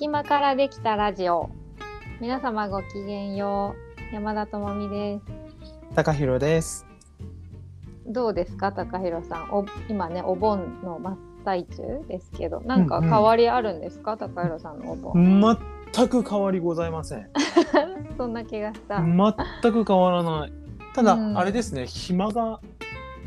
隙間からできたラジオ。皆様ごきげんよう。山田智美です。高弘です。どうですか？高弘さん。お今ねお盆の真っ最中ですけど。なんか変わりあるんですか、高弘さんのお盆、全く変わりございません。そんな気がした、全く変わらない。ただ、うん。あれですね、暇が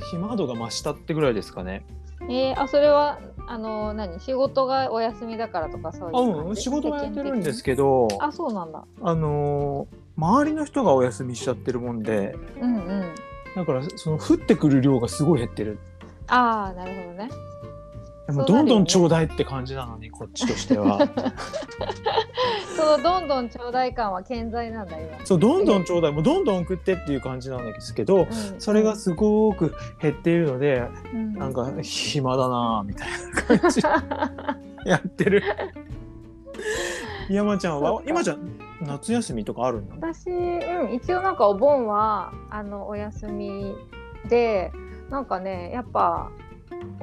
暇度が増したってぐらいですかね。えー、あそれはあの何？仕事がお休みだからとかそういううん、仕事はやってるんですけけど、あそうなんだ。あのー周りの人がお休みしちゃってるもんで、うんうん。だからその降ってくる量がすごい減ってる。ああなるほどねでもどんどんちょうだいって感じなのにこっちとしては。そのどんどんちょうだい感は健在なんだ今、そうどんどんちょうだい、もうどんどん送ってっていう感じなんですけど、うん。それがすごく減っているので、うん。なんか暇だなぁみたいな感じ。やってる。山ちゃんは？今じゃ夏休みとかあるの？私、うん、一応なんかお盆はあのお休みでなんかねやっぱ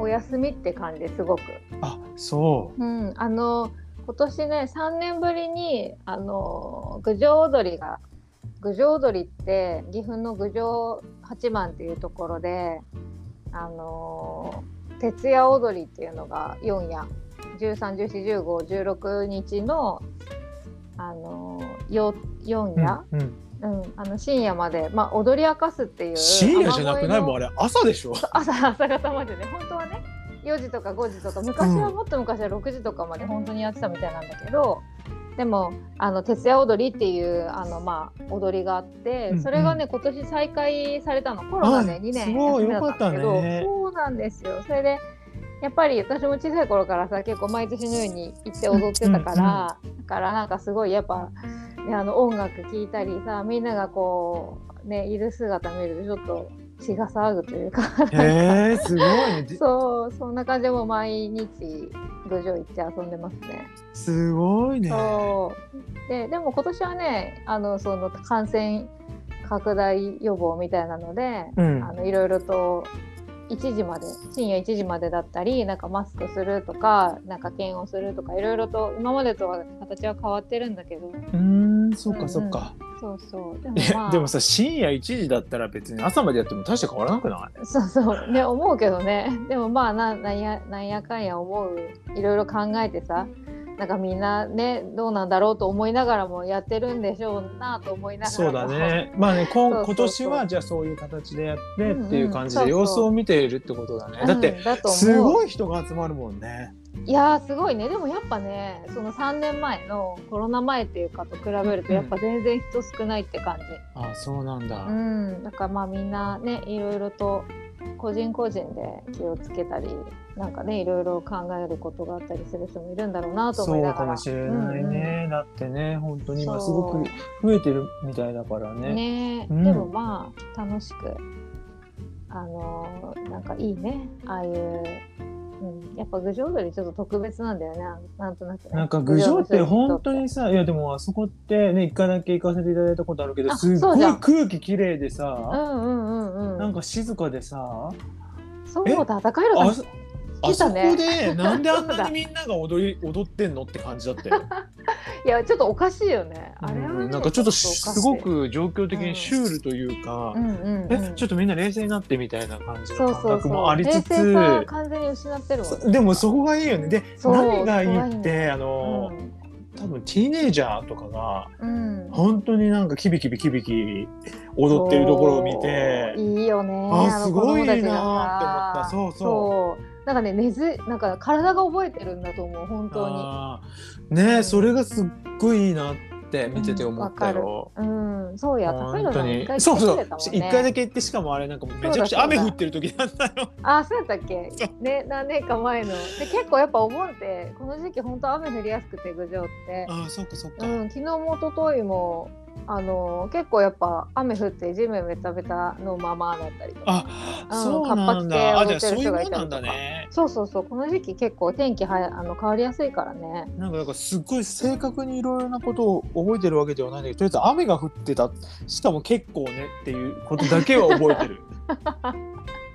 お休みって感じですごく。あ、そうん、あの今年ね3年ぶりにあの郡上踊りが郡上踊りって岐阜の郡上八幡っていうところであの徹夜踊りっていうのが4夜13141516日のあのよ4う。夜、うん。うん。あの深夜まで、まあ、踊り明かすっていう深夜じゃなくない？もんあれ朝でしょ？朝朝方までね。本当はね4時とか5時とか昔はもっと昔は6時とかまで本当にやってたみたいなんだけど、でもあの徹夜踊りっていうあの、まあ、踊りがあって、うんうん。それがね今年再開されたの。コロナであ2年すごい。休みだったんだけどそうなんですよ。それでやっぱり私も小さい頃からさ結構毎年のように行って踊ってたから、だからなんかすごいやっぱ、ね、あの音楽聴いたりさみんながこうねいる姿見るとちょっと血が騒ぐというかへえ、すごいね。でそうそんな感じでもう毎日郡上行って遊んでますね。すごいね。そうででも今年はねあのその感染拡大予防みたいなので、うんあのいろいろと1時まで深夜1時までだったりなんかマスクするとかなんか検温するとかいろいろと今までとは形は変わってるんだけどうーん、そっかそっか。そうそうでもいまあやでもさ深夜1時だったら別に朝までやっても大して変わらなくない？そうそうね思うけどね でもまあななんやなんやかんや思ういろいろ考えてさなんかみんなねどうなんだろうと思いながらもやってるんでしょうなと思いながらそうもだね。まあね、今年はじゃあそういう形でやってっていう感じで様子を見ているってことだね。うんだってすごい人が集まるもんね。いやーすごいね。でもやっぱねその3年前のコロナ前っていうかと比べるとやっぱ全然人少ないって感じ、あ、そうなんだ。うん、だからまあみんなねいろいろと個人個人で気をつけたりなんかねいろいろ考えることがあったりする人もいるんだろうなと思いながら。そうかもしれないね。だってね、本当に今すごく増えてるみたいだからうんうんね。ね。うん。でもまあ楽しくあのーなんかいいね。ああいう、うん、やっぱ郡上踊りちょっと特別なんだよね。なんとなくね。なんか郡上って本当ににさ、いやでもあそこってね、一回だけ行かせていただいたことあるけど、あすっごい空気綺麗でうさ、んうんうんうん。なんか静かでさ、そうだ高弘あさんあそこで なんであんなにみんなが踊り踊ってんのって感じだったよ。いやちょっとおかしいよね。あれはね、うん。なんかちょっとすごく状況的にシュールというか、うんうんうん。えちょっとみんな冷静になってみたいな感じの感そうそうそう。覚もありつつ冷静さ完全に失ってるもんそでもそこがいいよね。でそう何がいいってね。あの、多分ティーネイジャーとかがうん、うん、本当になんかキビキビキビキ踊ってるところを見てそういいよね。あのすごいなーって思った。そうそう。うなんかね根ずなんか体が覚えてるんだと思う本当に。ねえそれがすっごいいいなって見てて思ったよ。うんそうや。高本当に。弘さん一回そうそう。一回だけ行ってしかもあれなんかもうめちゃくちゃ雨降ってる時だったよ。あそうやったっけ？そね何年か前の。で結構やっぱお盆ってこの時期本当雨降りやすくて郡上って。ああそっかそっか。うん、昨日も一昨日もあの結構やっぱ雨降って地面ベタベタのままだったりとかあ、うんそうなんだ。あ、じゃあそういうもんなんだね。そうそうそうこの時期結構天気はやあの変わりやすいからねなんかなんかすっごい正確にいろいろなことを覚えてるわけではないんだけど、とりあえず雨が降ってた。しかも結構ねっていうことだけは覚えてる。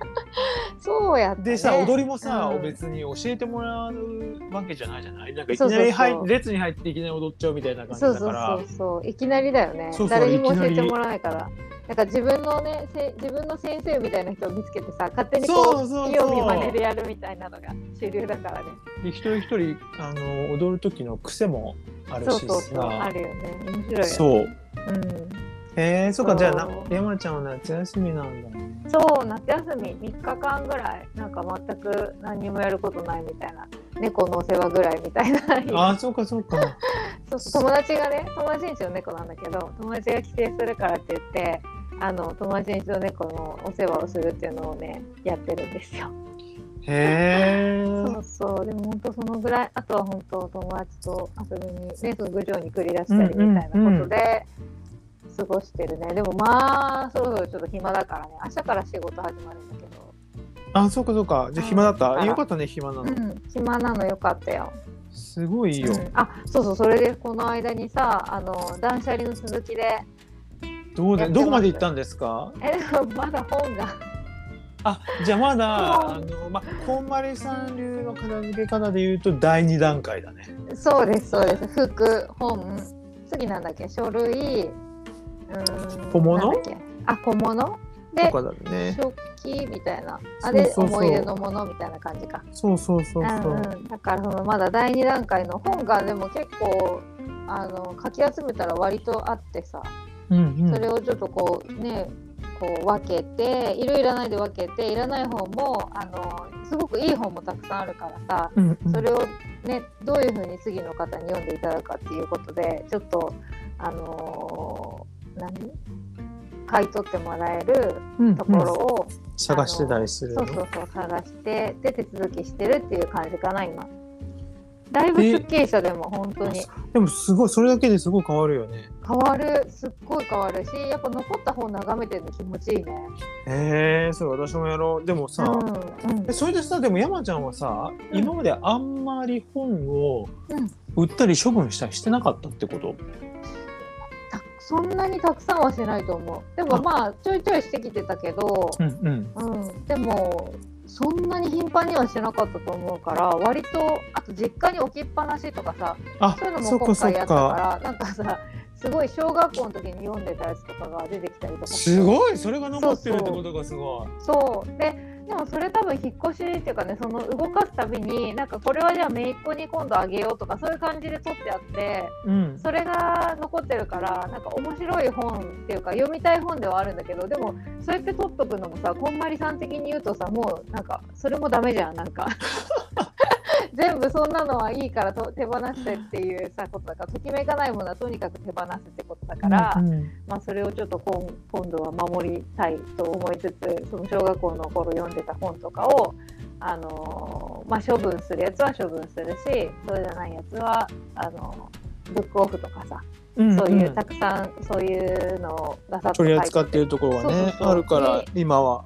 そ そうやね、でさ踊りもさ、うん。別に教えてもらうわけじゃないじゃない？なんかいきなり入そうそうそう列に入っていきなり踊っちゃうみたいな感じそうそうだから。そうそういきなりだよね。そうそう誰にも教えてもらわないから。なんか自分のねせ自分の先生みたいな人を見つけてさ勝手にこうそうそうそう。見よう見まねでやるみたいなのが主流だからね。で一人一人あの踊る時の癖もあるしそうそうそう。あさるよね。面白いよね。そう。うんへえそうかじゃあ山ちゃんは夏休みなんだね。そう夏休み。3日間ぐらいなんか全く何にもやることないみたいな。猫のお世話ぐらいみたいな。ああそうかそうか。そう そう友達がね友達んちの猫なんだけど友達が帰省するからって言ってあの友達んちの猫のお世話をするっていうのをねやってるんですよ。へえそうそう。でも本当そのぐらいあとは本当友達と遊びにねその郡上に繰り出したりみたいなことで過ごしてるね、でもまあそろそろちょっと暇だからね。明日から仕事始まるんだけど。あそうかそうか。じゃあ暇だった、うんよかったね暇なの、うん暇なのよかったよ。すごいいいよ、うん。あそうそうそれでこの間にさあの断捨離の続きでどうでどこまで行ったんですか？えまだ本が。あじゃあまだあのまこんまりさん流の片付け方で言うと第二段階だね。そうですそうです。服本。次なんだっけ？書類小物あ小物とでね。食器みたいな。あそうれそうそう。思い出のものみたいな感じか。そうそうそうそう、うんうん、だからそのまだ第二段階の本がでも結構あのかき集めたら割とあってさ。うんうん。それをちょっとこうねこう分けているいらないで分けていらない本もあのすごくいい本もたくさんあるからさ。うんうん。それをねどういうふうに次の方に読んでいただくかっていうことでちょっとあのー何？買い取ってもらえるうんところを、探してたりするの？そうそうそう探してで手続きしてるっていう感じかな今。だいぶすっきりしたでも本当に。でもすごいそれだけですごい変わるよね。変わる。すっごい変わるしやっぱ残った本眺めてるの気持ちいいね。へえそう私もやろう。でもさ、うんうん。えそれでさでも山ちゃんはさ、うん。今まであんまり本をうん。売ったり処分したりしてなかったってこと？たそんなにたくさんはしないと思う。でもあ。まあちょいちょいしてきてたけど、うんうん。うん、でもそんなに頻繁にはしてなかったと思うから割とあと実家に置きっぱなしとかさあそういうのも今回やったかからなんかさすごい小学校の時に読んでたやつとかが出てきたりとかすごい。それが残ってるってことがすごい。そう。ででもそれ多分引っ越しっていうかねその動かすたびになんかこれはじゃあ姪っ子に今度あげようとかそういう感じで取ってあってうん。それが残ってるからなんか面白い本っていうか読みたい本ではあるんだけどでもそうやって取っとくのもさこんまりさん的に言うとさもうなんかそれもダメじゃんなんか 全部そんなのはいいからと手放してっていうさことだからときめかないものはとにかく手放すってことだから、うんうん。まあ、それをちょっと今今度は守りたいと思いつつその小学校の頃読んでた本とかを、あのーまあ、処分するやつは処分するしそうじゃないやつはあのブックオフとかさ、うんそういうたくさんそういうのをガサッと取り扱ってるところはねあるからで今は。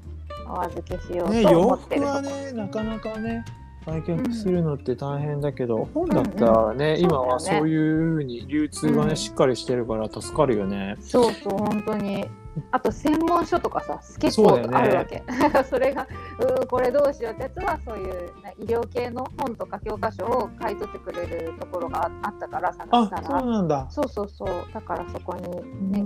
お預けしようねと思洋服ってるとこ。はねなかなかね売却するのって大変だけど、本だったらね、うん。今はそうだよね。そういうふうに流通がね、うん。しっかりしてるから助かるよね。そうそう本当に。あと専門書とかさ結構あるわけ。そ, れがうーこれどうしようってやつはそういうな医療系の本とか教科書を買い取ってくれるところがああったから探あしたら。そうなんだ。そうそうそう。だからそこにうんね、う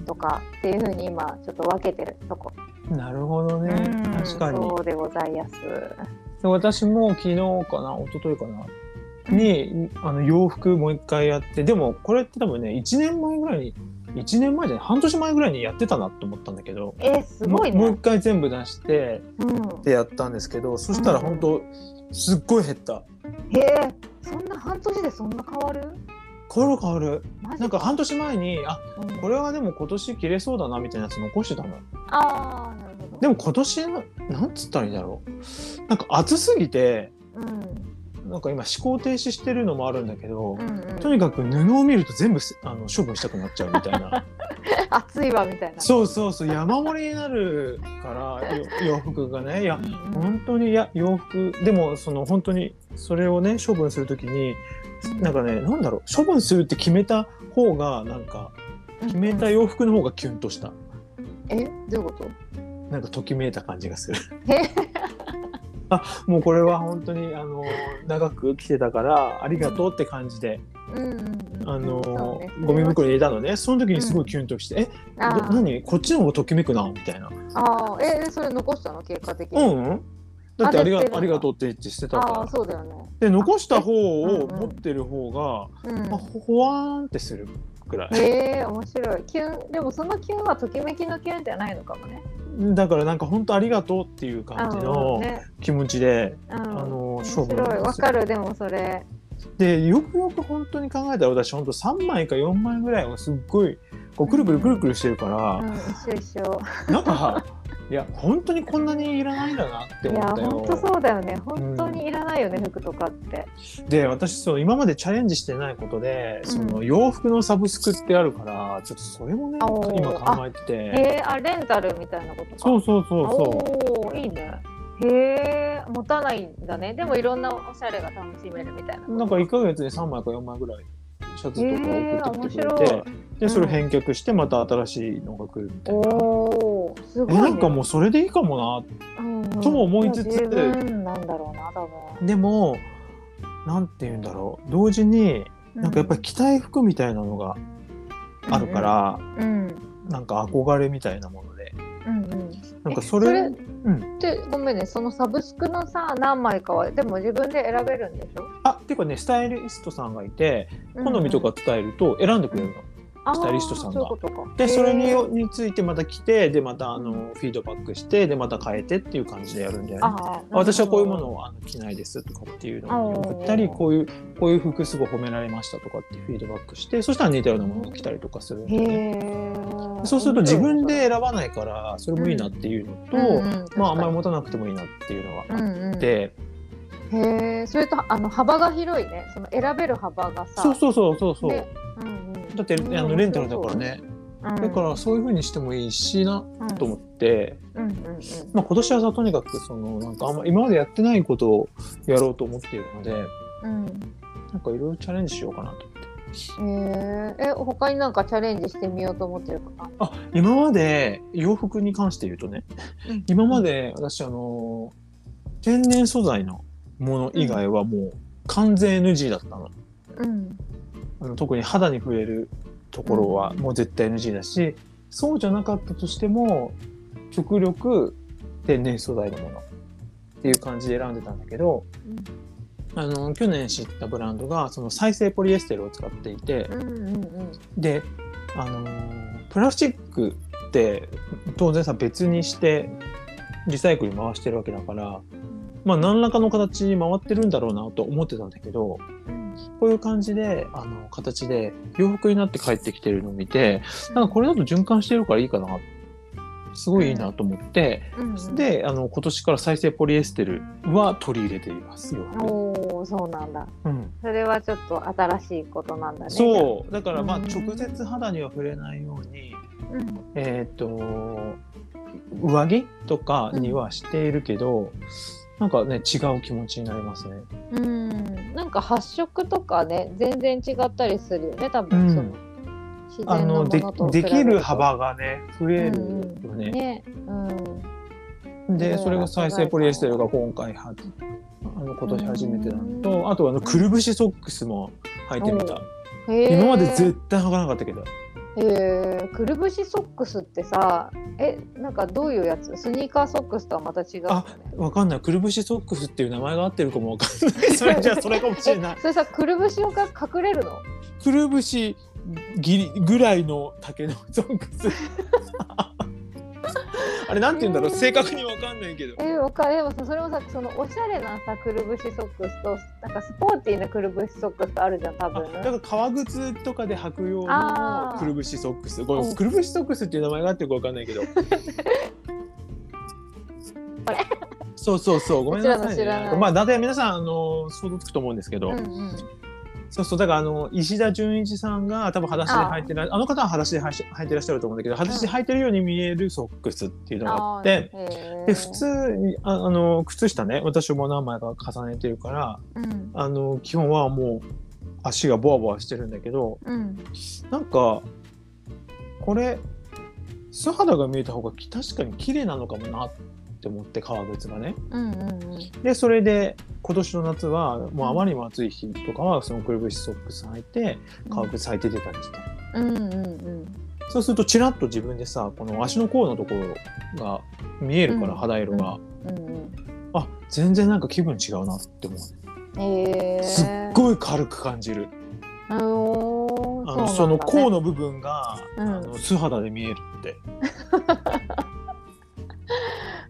ん。とかっていうふうに今ちょっと分けてるとこ、うんなるほどね、うん確かに。そうでございます。で私も昨日かな一昨日かなにあの洋服もう一回やってでもこれって多分ね1年前ぐらいに1年前じゃない半年前ぐらいにやってたなと思ったんだけどえーすごいね。もう一回全部出してうん。でやったんですけどそしたら本当すっごい減った。へえそんな半年でそんな変わる？変わる。変わるなんか半年前にあうん。これはでも今年着れそうだなみたいなやつ残してたの。ああなるほど。でも今年のなんつったらいいんだろう。なんか暑すぎてうん。なんか今思考停止してるのもあるんだけど、うんうん。とにかく布を見ると全部すあの処分したくなっちゃうみたいな。暑いわみたいな。そうそうそう山盛りになるからよ洋服がね。いやうん本当にいや洋服でもその本当にそれをね処分するときになんかねなんだろう処分するって決めた方がなんか決めた洋服の方がキュンとした。えどういうこと？なんかときめいた感じがする。え？もうこれは本当にあの長く来てたからありがとうって感じで、うんうんうん。あのそうね。ゴミ袋に入れたのね。その時にすごいキュンとして「えあー。ど何？こっちの方がときめくな」みたいな。あー。えそれ残したの？結果的「に、うんうん」だってありがありがとうって言って捨てたああからそうだよね。で残した方うんをうん。持ってる方が、うん。まあ、ほわーんってするくらい。へえ面白い。キュンでもそのキュンはときめきのキュンじゃないのかもね。だからなんか本当ありがとうっていう感じうんのね。気持ちで、うん、あの面勝負白いわかるでもそれ。でよくよく本当に考えたら私本当3枚か4枚ぐらいはすっごいこうくるくるくるくるしてるから、うん一緒一緒。なんかいや本当にこんなにいらないんだなっていや思ったよ。本当そうだよね。本当にいらないよね、服とかって。で私そう今までチャレンジしてないことで、うん。その洋服のサブスクってあるからちょっとそれもね今考えてて。へえあレンタルみたいなことか。そうそうそうそおおいいね。へえ持たないんだね。でもいろんなおしゃれが楽しめるみたいなうなんか1ヶ月で3枚か4枚ぐらいシャツとか送ってきてくれて、へーでそれ返却してまた新しいのが来るみたいな。おおすごい、えね、なんかもうそれでいいかもな。うんうん。とも思いつつ。なんだろうな多分。でもなんて言うんだろう。同時になんかやっぱり着たい服みたいなのがあるから、うんなんか憧れみたいなもので。うんうん。なんかそれうん。でごめんねそのサブスクのさ何枚かはでも自分で選べるんでしょ？あっていうかねスタイリストさんがいて好みとか伝えると選んでくれるの。スタイリストさんが。でそれにについてまた来てでまたあのフィードバックしてでまた変えてっていう感じでやるんだよね。私はこういうものをあの着ないですとかっていうのを送ったりこういうこういう服すごい褒められましたとかってフィードバックしてそしたら似たようなものを着たりとかするんだよね。そうすると自分で選ばないからそれもいいなっていうのと、まああんまりも持たなくてもいいなっていうのがあうんうん。って、へえそれとあの幅が広いね。その選べる幅がさ。そうそうそうそうそう、ねうんうん。だってあのレンタルだからね、うん。だからそういう風にしてもいいしなうん。と思って、うんうんうん。まあ、今年はさとにかくそのなんかあんま今までやってないことをやろうと思っているのでうん。なんかいろいろチャレンジしようかなと思って。へええ他になんかチャレンジしてみようと思ってるかあ今まで洋服に関して言うとね、うん。今まで私あの天然素材のもの以外はもう完全 NG だったの。うん特に肌に触れるところはうん。もう絶対 NG だし、そうじゃなかったとしても極力天然素材のもの。っていう感じで選んでたんだけどあの去年知ったブランドがその再生ポリエステルを使っていて、うんうんうん。であのプラスチックって当然さ別にしてリサイクルに回してるわけだからまあ何らかの形に回ってるんだろうなと思ってたんだけどうんこういう感じであの形で洋服になって帰ってきてるのを見てなんかこれだと循環してるからいいかな。すごいいいなと思って、うんうん。であの今年から再生ポリエステルは取り入れています。おおそうなんだ。うん。それはちょっと新しいことなんだね。そう。だからまあうん。直接肌には触れないように、うん。えっ、と上着とかにはしているけど、なんかね違う気持ちになりますね。うん。なんか発色とかね全然違ったりするよね多うん。分その、自あ然のものと比できべる幅がね増えるよね。ね。うん。でうんそれが再生ポリエステルが今回はあの今年初めてなのとあとあのくるぶしソックスも履いてみた。今まで絶対履かなかったけど。えー、くるぶしソックスってさえなんかどういうやつ？スニーカーソックスとはまた違うよね。わかんない。くるぶしソックスっていう名前が合ってるかもわかんない。それじゃあそれかもしれない。えそれさくるぶしをか隠れるの？くるぶしぎりぐらいの丈のソックス あれなんて言うんだろう？正確にわかんないけど。えわかるでもさそれもさそのおしゃれなさくるぶしソックスとなんかスポーティーなくるぶしソックスとあるじゃん多あ分だから革靴とかで履く用あー。のくるぶしソックス。こうん。れくるぶしソックスっていう名前があってるかわかんないけど。そうそうそう。ごめんなさいね。まあ大体皆さんあの想像つくと思うんですけど、うんうんそうそうだからあの石田純一さんが多分裸足で履いてらあ。の方は裸足で履いてらっしゃると思うんだけど裸足で履いてるように見えるソックスっていうのがあって、で普通にああの靴下ね私も何枚か重ねてるからうん。あの基本はもう足がボワボワしてるんだけどうん。なんかこれ素肌が見えた方がき確かに綺麗なのかもなっって思って革靴がね。うんうんうん。でそれで今年の夏はもうあまりにも暑い日とかはそのくるぶしソックス履いて革靴履いて出たりして、うんうんうん。そうするとちらっと自分でさこの足の甲のところが見えるから、うん。肌色が、うんうんあ全然なんか気分違うなって思う、へえ。すっごい軽く感じる。あのあのその甲のの部分が、うん。あの素肌で見えるって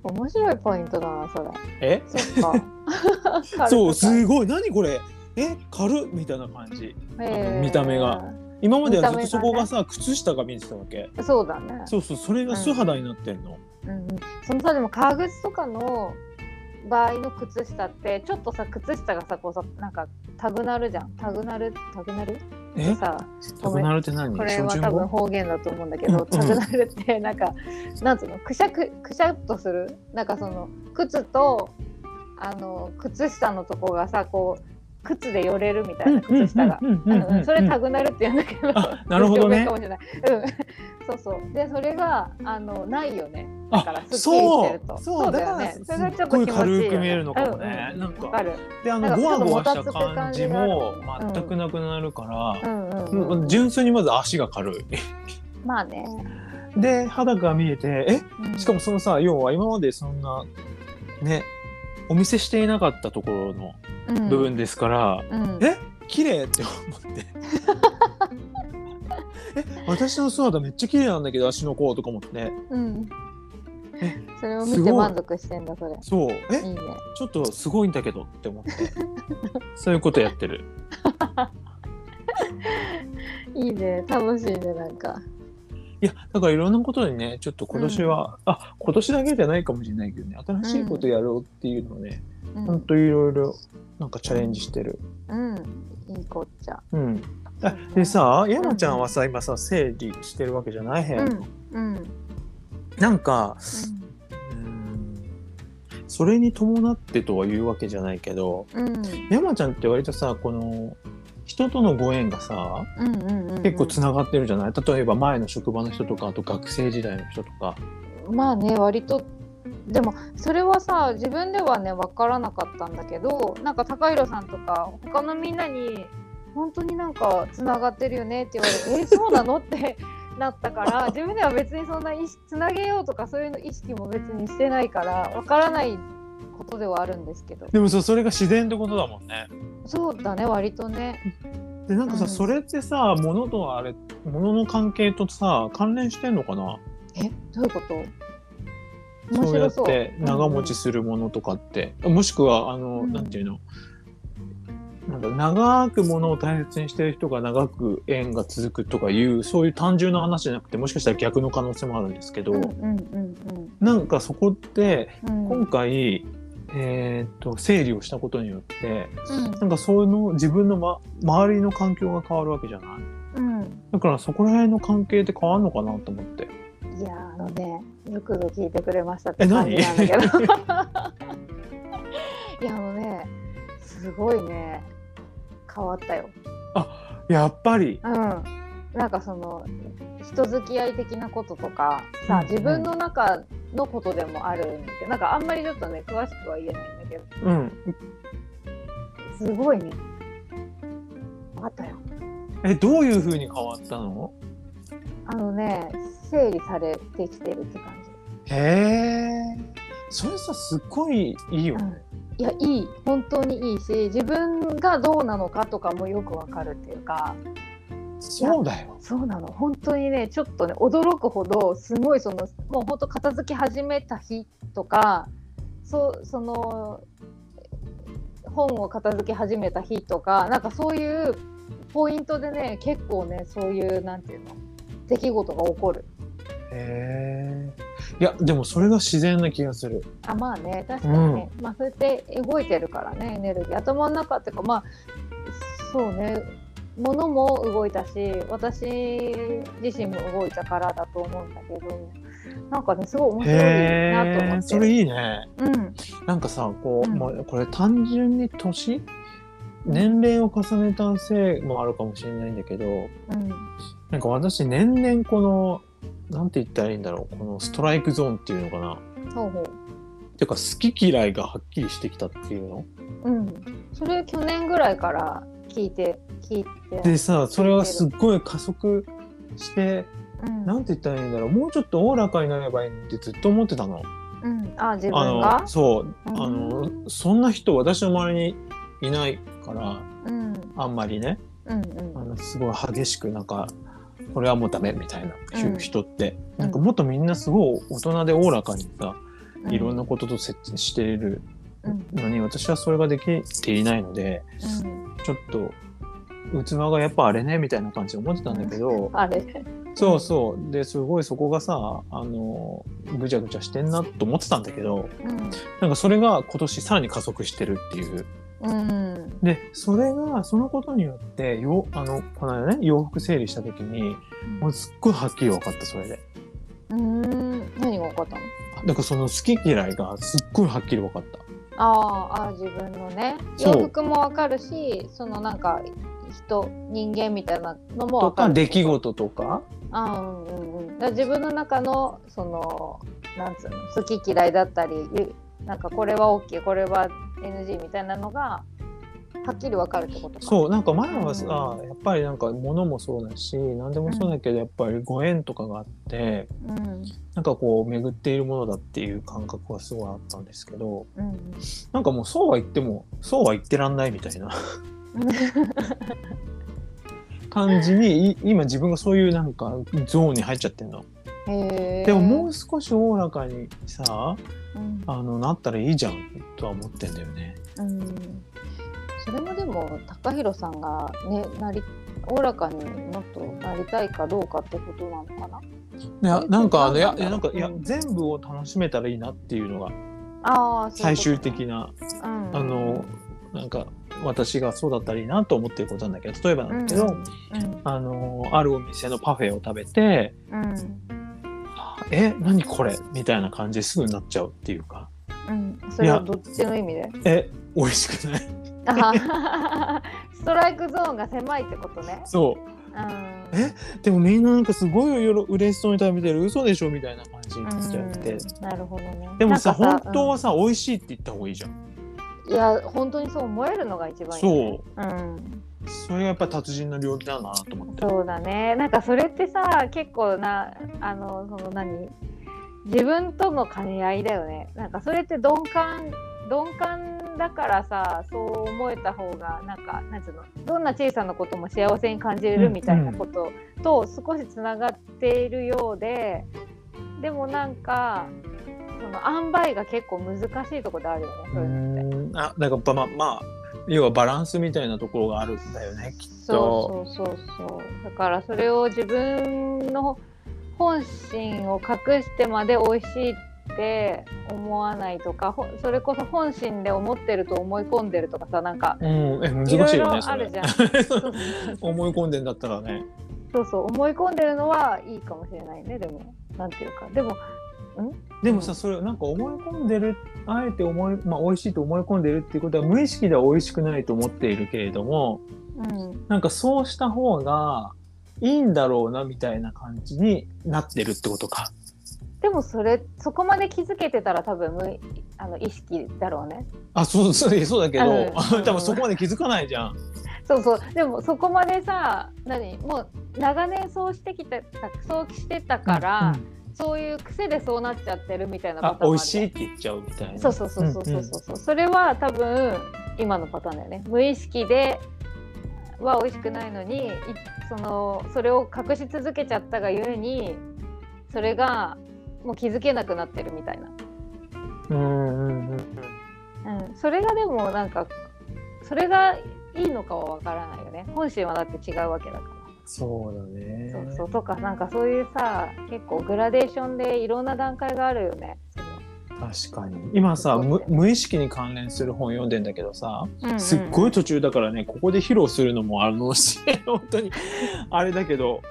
面白いポイントだなそれ。え？そっか。そう軽すごい。何これ？え？軽っ？みたいな感じ。くへー。見た目が。今まではずっとそこがさ靴下が見えてたわけ。そうだね。そうそうそれが素肌になってんの、うんうん、そのさでも革靴とかの場合の靴下ってちょっとさ靴下がさこうさなんかタグなるじゃん。タグなる？タグなる？え？さタグナルって何これは多分方言だと思うんだけど、タグなるってなんかなんつうのくしゃくくしゃっとする？なんかその靴とあの靴下のとこがさこう靴で寄れるみたいな靴下が。それタグなるって言うんだけど、あなるほどね表現かもしれない。うん、そうそう。でそれがあのないよね。そう。そうだよね。だからそれがちょっとすっごいち軽く見えるのかもね。うんうんなんか。であのゴワゴワした感じもうん。全くなくなるから、うんうんうん。もう純粋にまず足が軽い。まあね。で肌が見えてうん。えしかもそのさ要は今までそんなねお見せしていなかったところのうん。部分ですから、うん。え？綺麗って思って。え？私の素肌めっちゃ綺麗なんだけど足の甲とか思ってうん。え。それを見て満足してんだそれ。そうえ？いいね。ちょっとすごいんだけどって思って そういうことやってる いいね。楽しいねなんか。いやだからいろんなことにねちょっと今年は、あ今年だけじゃないかもしれないけどね新しいことやろうっていうのをね、うんほんといろいろなんかチャレンジしてるうん。いいこっちゃ。うんあでさ山ちゃんはさ今さ整理してるわけじゃない？部屋。うんなんかうん。それに伴ってとは言うわけじゃないけどうん。山ちゃんって割とさこの人とのご縁がさうんうんうんうん。結構つながってるじゃない？例えば前の職場の人とかあと学生時代の人とか。まあね割と。でもそれはさ自分ではね分からなかったんだけどなんか高弘さんとか他のみんなに本当になんかつながってるよねって言われてえそうなの？ってなったから 自分では別にそんな意識つなげようとかそういうの意識も別にしてないから分からないことではあるんですけど。でもさそれが自然ってことだもんね。そうだね割とね。でなんかさ、うん。それってさ物とあれ物の関係とさ関連してんのかな？え？どういうこと？面そうやっ白そう。て長持ちするものとかって、もしくはあの、うん。なんていうの？なんだ長くものを大切にしてる人が長く縁が続くとかいうそういう単純な話じゃなくてもしかしたら逆の可能性もあるんですけど、うんうんうんなんかそこってうん。今回、えーっと整理をしたことによってうん。なんかそういうの自分の、ま、周りの環境が変わるわけじゃない？うん。だからそこら辺の関係って変わるのかなと思って。いやーあのねよくぞ聞いてくれましたっえて感じなんだけど。何？いやあのねすごいね変わったよ。やっぱり？うん。なんかその人付き合い的なこととかさうんうん。自分の中のことでもあるんだけどなんかあんまりちょっとね詳しくは言えないんだけど。うん。すごいね。あったよ。え、どういう風に変わったの？あのね整理されてきてるって感じ。へえ。それさ、すっごいいいよ。うんいやいい本当にいいし自分がどうなのかとかもよくわかるっていうかそうだよ。そうなの本当にねちょっとね驚くほどすごいそのもう本当片付け始めた日とかそうその本を片付け始めた日とかなんかそういうポイントでね結構ねそういうなんていうの出来事が起こるへえ。いや、でもそれが自然な気がする。あまあね確かにね、まあそうやって動いてるからねエネルギー。頭の中っていうかまあそうね。物も動いたし私自身も動いたからだと思うんだけどなんかねすごい面白いなと。思って。それいいね。うん。なんかさ、こう、うん。もうこれ単純に年？年齢を重ねたせいもあるかもしれないんだけど、うん。なんか私年々この、なんて言ったらいいんだろう、このストライクゾーンっていうのかな。ほうほう。ていうか好き嫌いがはっきりしてきたっていうの？うん。それ去年ぐらいから聞いて聞いて。でさそれはすっごい加速してうん。なんて言ったらいいんだろう。もうちょっとおおらかになればいいってずっと思ってたの。うん、あ自あ分が？のそう。うん。あのそんな人私の周りにいないからうん。あんまりね。うん。あのすごい激しくなんかこれはもうダメみたいな人って、うん。なんかもっとみんなすごい大人でおおらかにさ、うん。いろんなことと接しているうん。のに私はそれができていないのでうん。ちょっと器がやっぱあれねみたいな感じで思ってたんだけど、あれ。そうそう。ですごいそこがさあのぐちゃぐちゃしてんなと思ってたんだけどうん。なんかそれが今年さらに加速してるっていう。うん。でそれがそのことによってよあのこの間ね洋服整理した時にもうすっごいはっきり分かったそれで。うん。何が分かったの？だからその好き嫌いがすっごいはっきり分かった。あーあー自分のね。洋服も分かるしそのなんか人人間みたいなのもと分かるか出来事とか。あーうんうんうん。だ自分の中のそのなんつうの好き嫌いだったりゆなんかこれは OK これは NG みたいなのがはっきり分かるってことかそうなんか前はさ、うやっぱりなんか物もそうだし何でもそうだけど、やっぱりご縁とかがあってうん。なんかこう巡っているものだっていう感覚がすごいあったんですけどうん。なんかもうそうは言ってもそうは言ってらんないみたいな 感じにい今自分がそういうなんかゾーンに入っちゃってるの。でももう少しおおらかにさうんあのなったらいいじゃんとは思ってんだよね。うん。それもでも高弘さんがねなりおおらかにもっとなりたいかどうかってことなのかな？いやなんかあのいやなんだろういやなんかいやうん。全部を楽しめたらいいなっていうのがああ最終的なうん。あのなんか私がそうだったらいいなと思ってることなんだけど例えばなんだけど、うん。あのあるお店のパフェを食べてうん「え何これ?」みたいな感じですぐになっちゃうっていうかうん、それはどっちの意味で「え美味しくない?ストライクゾーンが狭いってことね」。そううんえ？でもみんななんかすごいよろ嬉しそうに食べてる嘘でしょ？みたいな感じになっちゃって、うんなるほどね。でもさ本当はさ、美味しいって言った方がいいじゃんうんいや本当にそう思えるのが一番いい、ね。そう。うん。それがやっぱり達人の領域だなと思ってそうだね。なんかそれってさ結構なあのその何？自分との兼ね合いだよね。なんかそれって鈍感鈍感だからさそう思えた方がなんかなんつうの？どんな小さなことも幸せに感じれるみたいなことと少しつながっているようで、でもなんかその塩梅が結構難しいところであるよね。そういうのって。うんあだからまあまあ要はバランスみたいなところがあるんだよねきっと。そうそうそうそうだからそれを自分の本心を隠してまで美味しいって思わないとかほそれこそ本心で思ってると思い込んでるとかさなんかうん、え難しいろいろいよねあるじゃん。そうそう思い込んでんだったらね。そうそう思い込んでるのはいいかもしれないねでもなんていうかでもでもさそれなんか思い込んでるあえて思い、まあ、美味しいと思い込んでるっていうことは無意識では美味しくないと思っているけれどもうんなんかそうした方がいいんだろうなみたいな感じになってるってことか。でもそれそこまで気づけてたら多分無いあの意識だろうね。あそうそうそうだけど、うん 多分そこまで気づかないじゃん。そうそうでもそこまでさ何？もう長年そうしてきてたそうしてたから、うんそういう癖でそうなっちゃってるみたいなパあターンもある美味しいって言っちゃうみたいな。そうそうそうそうそうそう。そうそれは多分今のパターンだよね。無意識では美味しくないのにいそのそれを隠し続けちゃったがゆえにそれがもう気づけなくなってるみたいな、うんうんうんうん。うん、それがでもなんかそれがいいのかはわからないよね。本心はだって違うわけだから。そうだね。そうそうとかなんかそういうさ結構グラデーションでいろんな段階があるよね。確かに。今さ無無意識に関連する本読んでんだけどさうんうん。すっごい途中だからねここで披露するのもあのし 本当にあれだけど、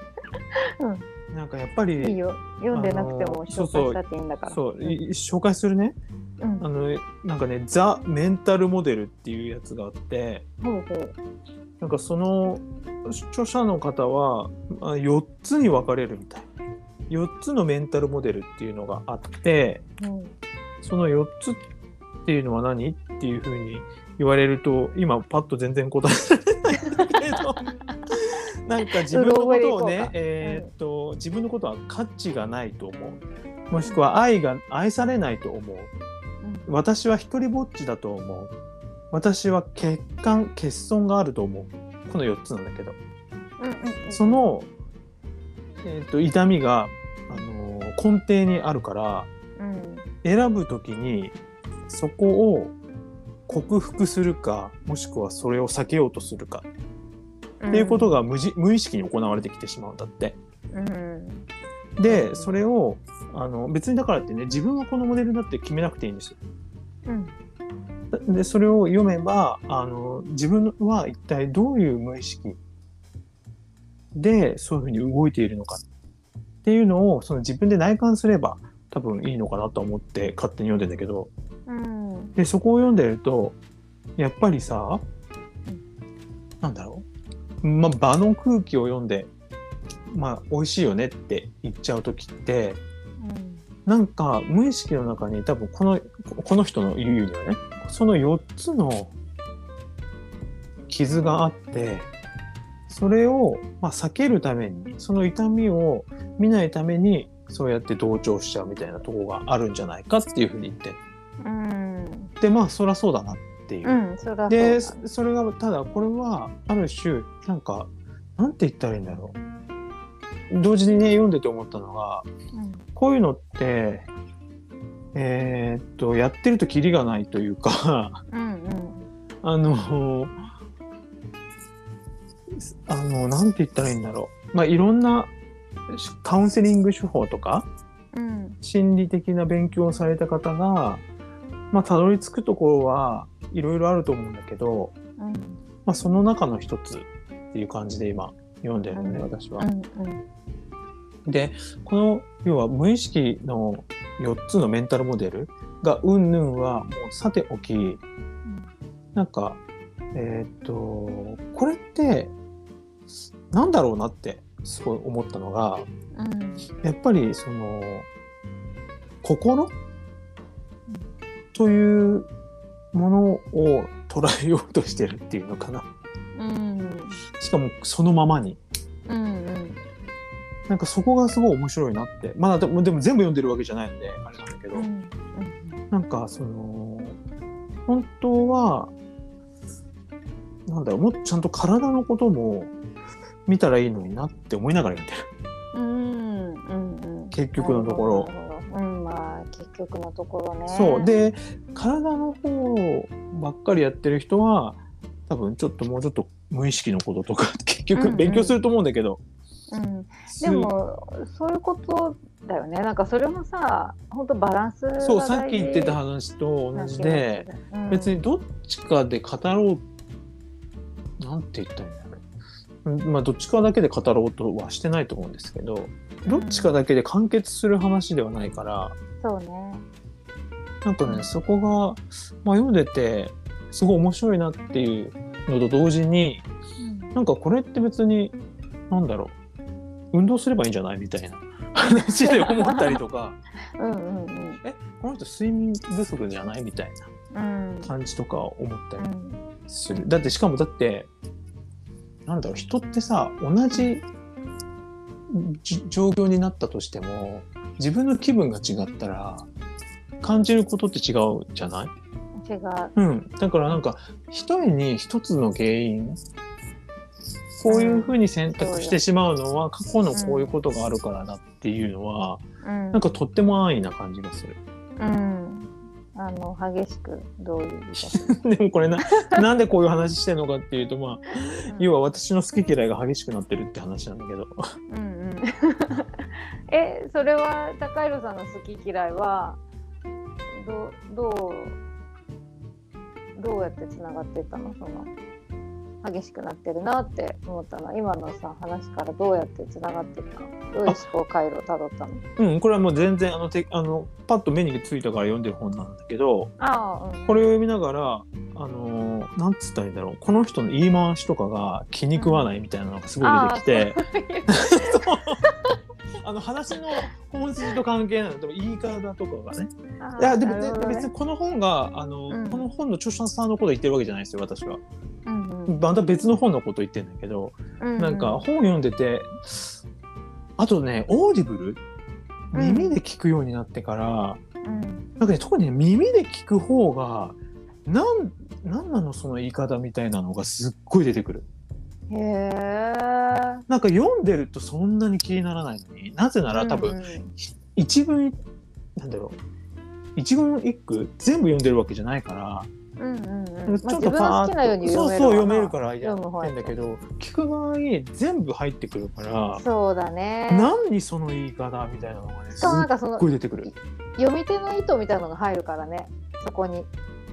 なんかやっぱりいいよ。読んでなくても紹介したっていいんだから。そうい紹介するね。うん。あのなんかね「ザ・メンタルモデル」っていうやつがあってほうほうなんかその著者の方はあ4つに分かれるみたい。4つのメンタルモデルっていうのがあってうんその4つっていうのは何っていうふうに言われると今パッと全然答えられないんだけど なんか自分のことをね、えーっと自分のことは価値がないと思う。もしくは愛が愛されないと思う。私は一人ぼっちだと思う私は欠陥欠損があると思う。この4つなんだけど。うんうんうん。その、えー、と痛みが、あのー根底にあるからうん。選ぶ時にそこを克服するかもしくはそれを避けようとするか。うん。っていうことが無じ無意識に行われてきてしまうんだって。うん。でそれをあの別にだからってね自分はこのモデルだって決めなくていいんですよ。うんでそれを読めばあの自分は一体どういう無意識でそういうふうに動いているのかっていうのをその自分で内観すれば多分いいのかなと思って勝手に読んでんだけど。うん。でそこを読んでるとやっぱりさなんだろう、まあ、場の空気を読んでまあ美味しいよねって言っちゃう時ってなんか無意識の中に多分このこの人の言うにはねその4つの傷があってそれを、まあ、避けるためにその痛みを見ないためにそうやって同調しちゃうみたいなところがあるんじゃないかっていうふうに言って。うん。でまあそりゃそうだなっていう。うんそでそれがただこれはある種なんかなんて言ったらいいんだろう同時にね読んでて思ったのがうん。こういうのって、えーっと、やってるとキリがないというか、うんあの、あの、なんて言ったらいいんだろう。まあ、いろんなカウンセリング手法とか、うん。心理的な勉強をされた方が、まあ、たどり着くところはいろいろあると思うんだけど、うん。まあ、その中の一つっていう感じで今読んでるのね、うん。私は。うんでこの要は無意識の4つのメンタルモデルがうんぬんはもうさておきなんかえーっとこれってなんだろうなってすごい思ったのがうん。やっぱりその心？というものを捉えようとしてるっていうのかなうん。しかもそのままに。うんうん。なんかそこがすごい面白いなって。まだでもでも全部読んでるわけじゃないんであれなんだけど、うんなんかその本当はなんだろうもっとちゃんと体のことも見たらいいのになって思いながら読んでる。うんうんうん結局のところ。うんまあ結局のところね。そう。で体の方ばっかりやってる人は多分ちょっともうちょっと無意識のこととか 結うんうん。局勉強すると思うんだけど、うん。すでもそういうことだよね。なんかそれもさ本当バランスが大事そうさっき言ってた話と同じで、うん。別にどっちかで語ろうなんて言ったんだろう。うんまあどっちかだけで語ろうとはしてないと思うんですけどどっちかだけで完結する話ではないからそうねなん。かねそこが、まあ、読んでてすごい面白いなっていうのと同時になんかこれって別になんだろう運動すればいいんじゃないみたいな話で思ったりとか。うんうんうん。この人睡眠不足じゃないみたいうん。な感じとか思ったりうん。する。だってしかもだってなんだろう人ってさ同じじ状況になったとしても自分の気分が違ったら感じることって違うじゃない？違ううん。だからなんか一重に一つの原因こういうふうに選択してしまうのは過去のこういうことがあるからだっていうのはうん。なんかとっても安易な感じがする。うん。あの激しく同意 でもこれななんでこういう話してるのかっていうとまあ要は私の好き嫌いが激しくなってるって話なんだけど。うんうん。えそれは高弘さんの好き嫌いはどどうどうやってつながっていったの？その激しくなってるなって思ったの。は今のさ話からどうやってつながっていったのどういう思考回路をたどったの？うんこれはもう全然あのてあのパッと目についたから読んでる本なんだけどああうん。これを読みながらあのーなんつったらいいんだろう。この人の言い回しとかが気に食わないみたいなのがすごい出てきて、あの話の本筋と関係ないのでも言い方とかがね。いやでもね別にこの本があの、うん。この本の著者さんのこと言ってるわけじゃないですよ私は。うんうん。また別の本のこと言ってるんだけど、うんなんか本読んでてあとね Audible うん耳で聞くようになってから、うん。なんかね特にね耳で聞く方がなんなんなのその言い方みたいなのがすっごい出てくる。へえなんか読んでるとそんなに気にならないのになぜなら多分、うん。うん一文なんだろう。一文一句全部読んでるわけじゃないから、うんうんうん。ちょっとパーッ好きなようにと読めるそうそう読めわるからやってんだけど聞く場合全部入ってくるからそうだね。何その言い方みたいなのがねしすっごい出てくる。読み手の意図みたいなのが入るからねそこに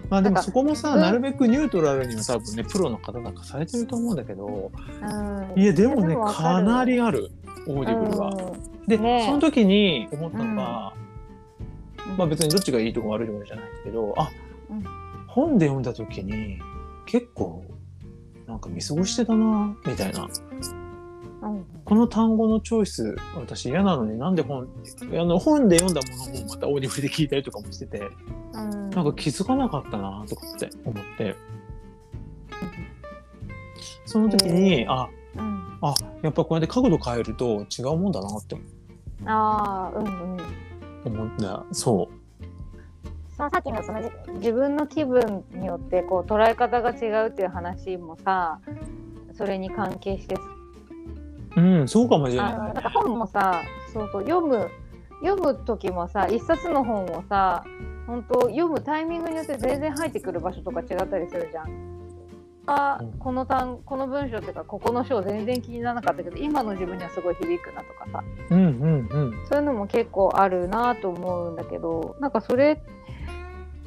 まあでもそこもさうん。なるべくニュートラルには多分ねプロの方なんかされてると思うんだけど。うん。いやでもねわかる。なりある Audible は。うん。で、ね。えその時に思ったのが、うん。まあ別にどっちがいいとか悪いとかじゃないけどあ、うん。本で読んだ時に結構なんか見過ごしてたなみたいな。うんこの単語のチョイス私嫌なのになんで本あの本で読んだものもまた Audible で聞いたりとかもしててうん。なんか気づかなかったなとかって思って。その時に、へー。あうん。あやっぱこうやって角度変えると違うもんだなってああうんうん。思ったそそのさっきのそのじ自分の気分によってこう捉え方が違うっていう話もさそれに関係してううんそうかもしれあない。のなんか本もさそうそう読む読む時もさ一冊の本をさ本当読むタイミングによって全然入ってくる場所とか違ったりするじゃん。あうん。この単この文章っていうかここの章全然気にならなかったけど今の自分にはすごい響くなとかさ。うんうんうん。そういうのも結構あるなと思うんだけどなんかそれ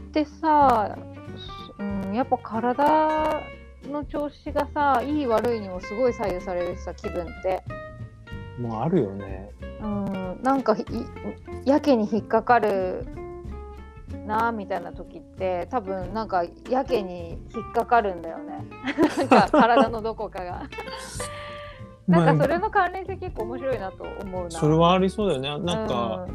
ってさ、うん、やっぱ体の調子がさいい悪いにもすごい左右されるしさ気分って。もうあるよね。うん、なんかいやけに引っかかるなみたいな時って多分なんかやけに引っかかるんだよね。なんか体のどこかが。なんかまあそれの関連性結構面白いなと思うな。それはありそうだよね。なんか、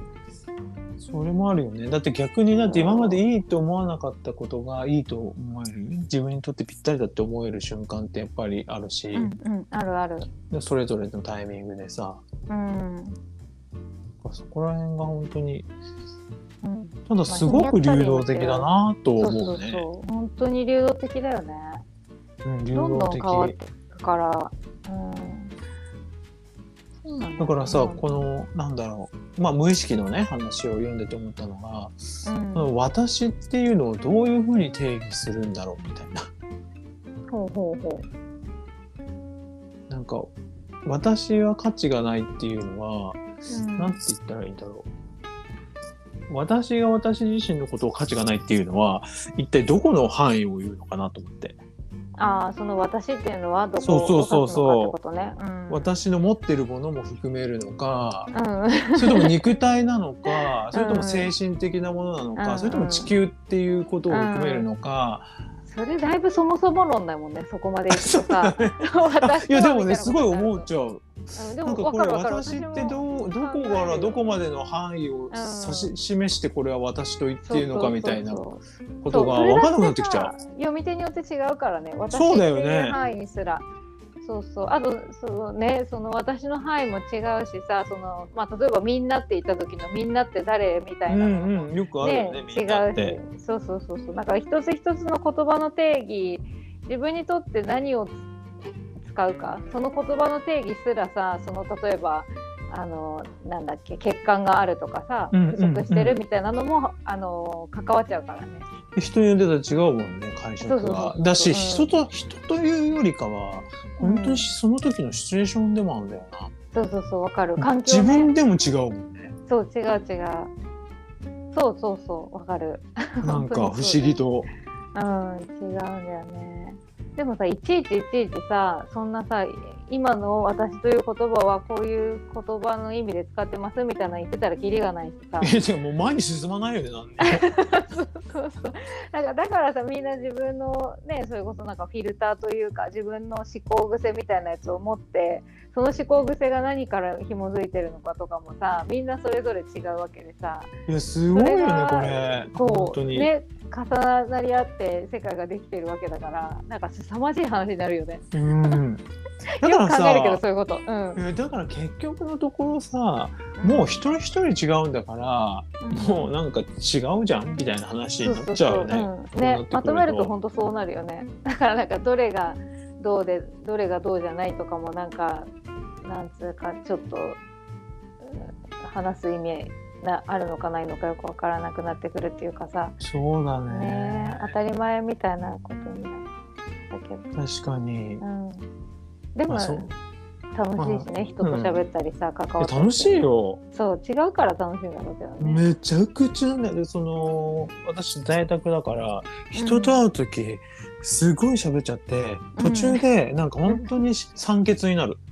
それもあるよね。だって逆にだって今までいいと思わなかったことがいいと思える。自分にとってぴったりだって思える瞬間ってやっぱりあるし、うん、うん。うん、あるある。でそれぞれのタイミングでさ。うん、そこら辺が本当にうん、ただすごく流動的だなとそうそう思うね。そう。本当に流動的だよね。うん流どんどん動的変わってからうんだからさ、うんこのなんだろうまあ無意識のね話を読んでて思ったのが、うん私っていうのをどういうふうに定義するんだろうみたいな。ほうほうほなんか私は価値がないっていうのは、う、うんなんて言ったらいいんだろう。私が私自身のことを価値がないっていうのは一体どこの範囲を言うのかなと思って。ああその私っていうのはどこそうそうそうそう。ね。うん、私の持ってるものも含めるのか、うん、それとも肉体なのか、それとも精神的なものなのか、うん。それとも地球っていうことを含めるのか、それだいぶそもそも論だもんねそこまでいくとさ。あ 私いやでもねすごい思っうちゃう。うん、でもなんかこれ私ってどうどもこからどこまでの範囲をん指し示してこれは私と言っているのかみたいなことが分からなくなってきちゃう。読み手によって違うからね。私そうだよねっていう範囲すら。そうそう。あとそのねその私の範囲も違うしさその、まあ、例えばみんなって言った時のみんなって誰みたういなのもんうんよくあるよねね、みんなっ違て。うし。そうそうそうそう。だから一つ一つの言葉の定義自分にとって何を使うかその言葉の定義すらさその例えばあのなんだっけ血管があるとかさうんうん不足してるみたいなのも、あの関わっちゃうからね。人によっては違うもんね解釈そうそうが。そうだしうん人と人というよりかは本当にその時のシチュエーションでもあるんだよな。そうそうそうわかる環境自ね分でも違うもんね。そう違う違うそうそうそうわかる なんか不思議と。うん違うんだよねでもさいちいちいちいちさそんなさ今の私という言葉はこういう言葉の意味で使ってますみたいなの言ってたらキリがないしさ。えじゃあもう前に進まないよねなんで。そうそう。そうなんかだからさみんな自分のねそれこそなんかフィルターというか自分の思考癖みたいなやつを持ってその思考癖が何から紐づいてるのかとかもさみんなそれぞれ違うわけでさ。いやすごいよねこれ。こ本当に、うね重なり合って世界ができてるわけだからなんか凄まじい話になるよね。うんだよからく考えるけどさそういうこと。うん。えだから結局のところさもう一人一人違うんだから、もうなんか違うじゃんみたいな話になっちゃうよね。ねまとめると本当そうなるよね。だからなんかどれがどうでどれがどうじゃないとかもなんかなんつうかちょっとうん話す意味なあるのかないのかよくわからなくなってくるっていうかさ、そうだねね。当たり前みたいなことになったけど、確かに。うん、でも楽しいしね、人と喋ったりさ、関いわったりや楽しいよ。そう違うから楽しいんだろうけどね。めちゃくちゃなんだよでその私在宅だから人と会う時、すごい喋っちゃって途中でなんか本当に酸欠になる。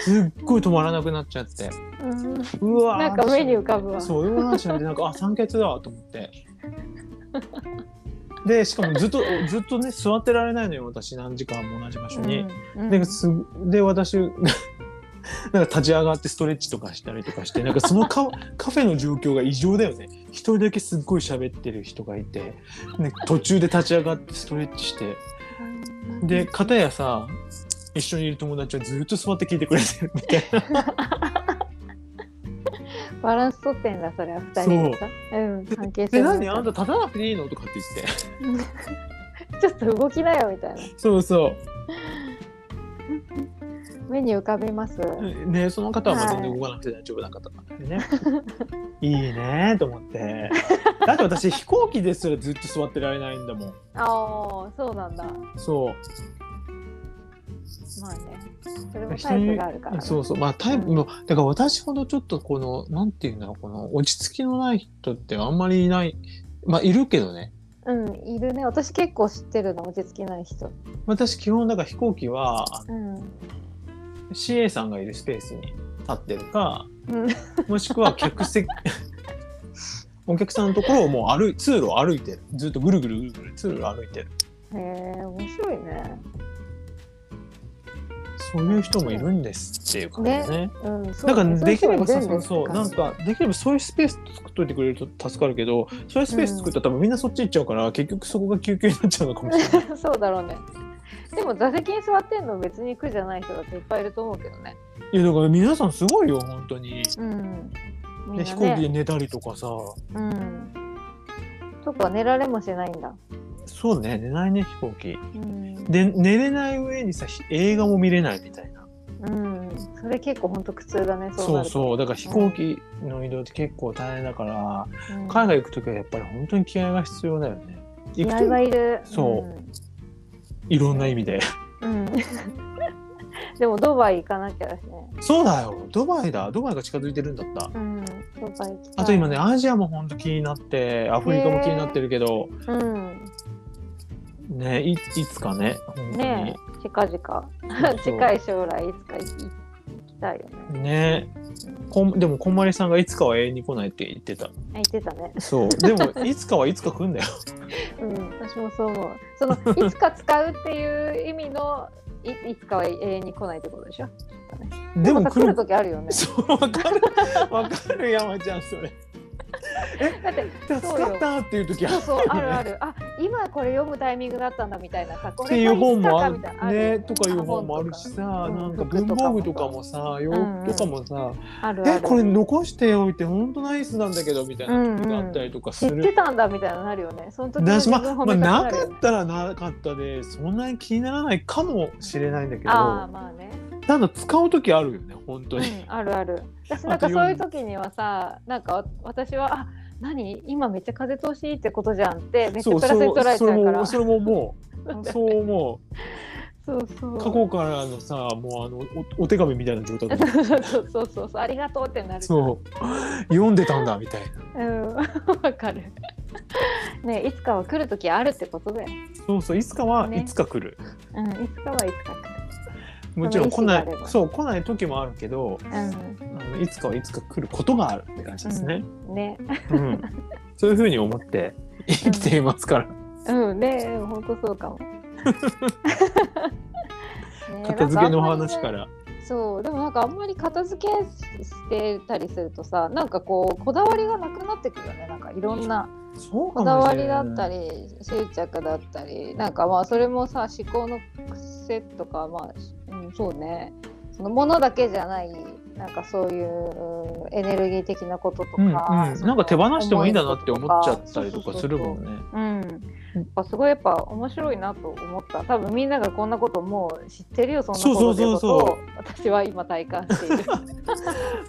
すっごい止まらなくなっちゃって。うんうわーなんか目に浮かぶわ。そう、いう話でなんか、あ、酸欠だわと思って。で、しかもずっと、ずっとね、座ってられないのよ、私、何時間も同じ場所に。うんで、すで、私、なんか立ち上がってストレッチとかしたりとかして、なんかそのカ カフェの状況が異常だよね。一人だけすっごい喋ってる人がいて、ね、途中で立ち上がってストレッチして、で、片やさ、一緒にいる友達はずっと座って聞いてくれてるみたいな。バランス取ってんだそれは二人でさうん関係性で、を何？あんた立たなくていいの？とかって言って。ちょっと動きなよみたいなそうそう。目に浮かびます？ね、その方はまあ全然はい動かなくて大丈夫な方なんでね。いいねと思って。だって私飛行機ですらずっと座ってられないんだもん。ああそうなんだそう。まあねそれもタイプがあるからねそうそう。まあタイプも、だから私ほどちょっとこの、なんていうんだろう、この落ち着きのない人ってあんまりいない。まあいるけどね。うんいるね私結構知ってるの落ち着きない人私基本だから飛行機はあうんの CA さんがいるスペースに立ってるか、うんもしくは客席、お客さんのところをもう歩い、通路を歩いてる。ずっとぐるぐるぐるぐる通路を歩いてる。へえ面白いねそういう人もいるんですっていう感じでね。うんそなんかできればさ、そうなんかできればそういうスペース作っといてくれると助かるけど、そういうスペース作ったら多分みんなそっち行っちゃうから、結局そこが救急になっちゃうのかもしれない。そうだろうね。でも座席に座ってんの別に苦じゃない人だっていっぱいいると思うけどね。いやだから皆さんすごいよ本当に。うん。ね、な飛行機でね寝たりとかさ、うん。そっか寝られもしないんだそうね寝ないね飛行機。うんで寝れない上にさひ映画も見れないみたいな。うん、それ結構本当苦痛だね。そうそうだから飛行機の移動って結構大変だから、うん海外行く時はやっぱり本当に気合が必要だよね。気合がといる。そういろんな意味で。うん。う んでもドバイ行かなきゃだしね。そうだよドバイだドバイが近づいてるんだった。うん。ドバイ。あと今ね、アジアも本当気になって、アフリカも気になってるけど、うん。ね、いいつかね。ねえ、近々。近い将来いつか行きたいよね。ねこんでも、こんまりさんがいつかは永遠に来ないって言ってた。あ言ってたね。そう。でも、いつかはいつか来んだよ。うん、私もそう思う。そのいつか使うっていう意味のいいつかは永遠に来ないってことでしょ？でもさ来る来る。時あるよね。そう、わかる。わかる、山ちゃん、それ。だって助かったっていう時ある。そうそうあるある。あ今これ読むタイミングだったんだみたいなっていう本もあるねよとかいう本もあるしさ、うんなんか服文房具とかももさ、洋服とかもさ、あるある。え、これ残しておいて本当ナイスなんだけどみたいな時があったりとかする。知ってたんだみたいなのなるよね。その時のだしまあ、なかったらなかったでそんなに気にならないかもしれないんだけどああまあね。ただ使う時あるよね本当に、うん、あるある。私なんかそういう時にはさ、なんか私はあ何？今めっちゃ風通しいいってことじゃんってめっちゃプラスに捉えちゃうから。もそれももう。そう思 そうそう。う過去からのさもうあのおお手紙みたいな状態で。そうそうそうそうそう。ありがとうってなる。そう。読んでたんだみたいな。うん。わかる。ねいつかは来る時あるってことだよ。そうそういつかはね。いつか来る、うん、いつかはいつか来る。もちろん来ないそう来ない時もあるけどうあのいつかはいつか来ることがあるって感じですね、ん、ね、うん。そういうふうに思って生きていますから、うん、ね、本当そうかも。ね片付けの話か。ら。そう、でもなんかあんまり片付けしてたりするとさ、なんかこうこだわりがなくなってくるよね。なんかいろんなそうかこだわりだったり執着だったり、なんかまあそれもさ思考の癖とかまあ、うん、そうね。そのものだけじゃないなんかそういうエネルギー的なこととか、うんうん、なんか手放してもいいんだなって思っちゃったりとかするもんね。うん、やっぱすごいやっぱ面白いなと思った。多分みんながこんなこともう知ってるよそんなことってこと。そうそうそうを私は今体感している。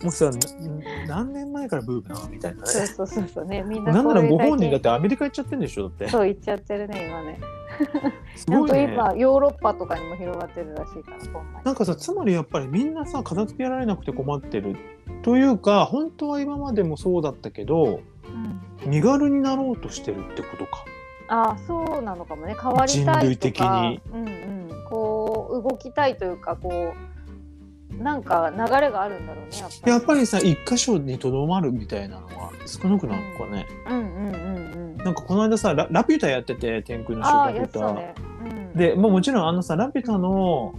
もうさな何年前からブームなのみたいなね。そうそうそうそう。ねみんななんならご本人だっってアメリカ行っちゃってんでしょだって。そう言っちゃってるね今ねすごいね。今ヨーロッパとかにも広がってるらしいからななんかさつまりやっぱりみんなさ片付けられなくて困ってるというか本当は今までもそうだったけどうん。身軽になろうとしてるってことか。ああそうなのかもね。変わりたいとか。人類的に。うんうん、こう動きたいというかこうなんか流れがあるんだろうねやっぱり。やっぱりさ一箇所にとどまるみたいなのは少なくなるのかね。うん。うんうんうんなんかこの間さララピュタやってて天空の城ラピュタ。ね、うん、で、まあ、もちろんあのさラピュタの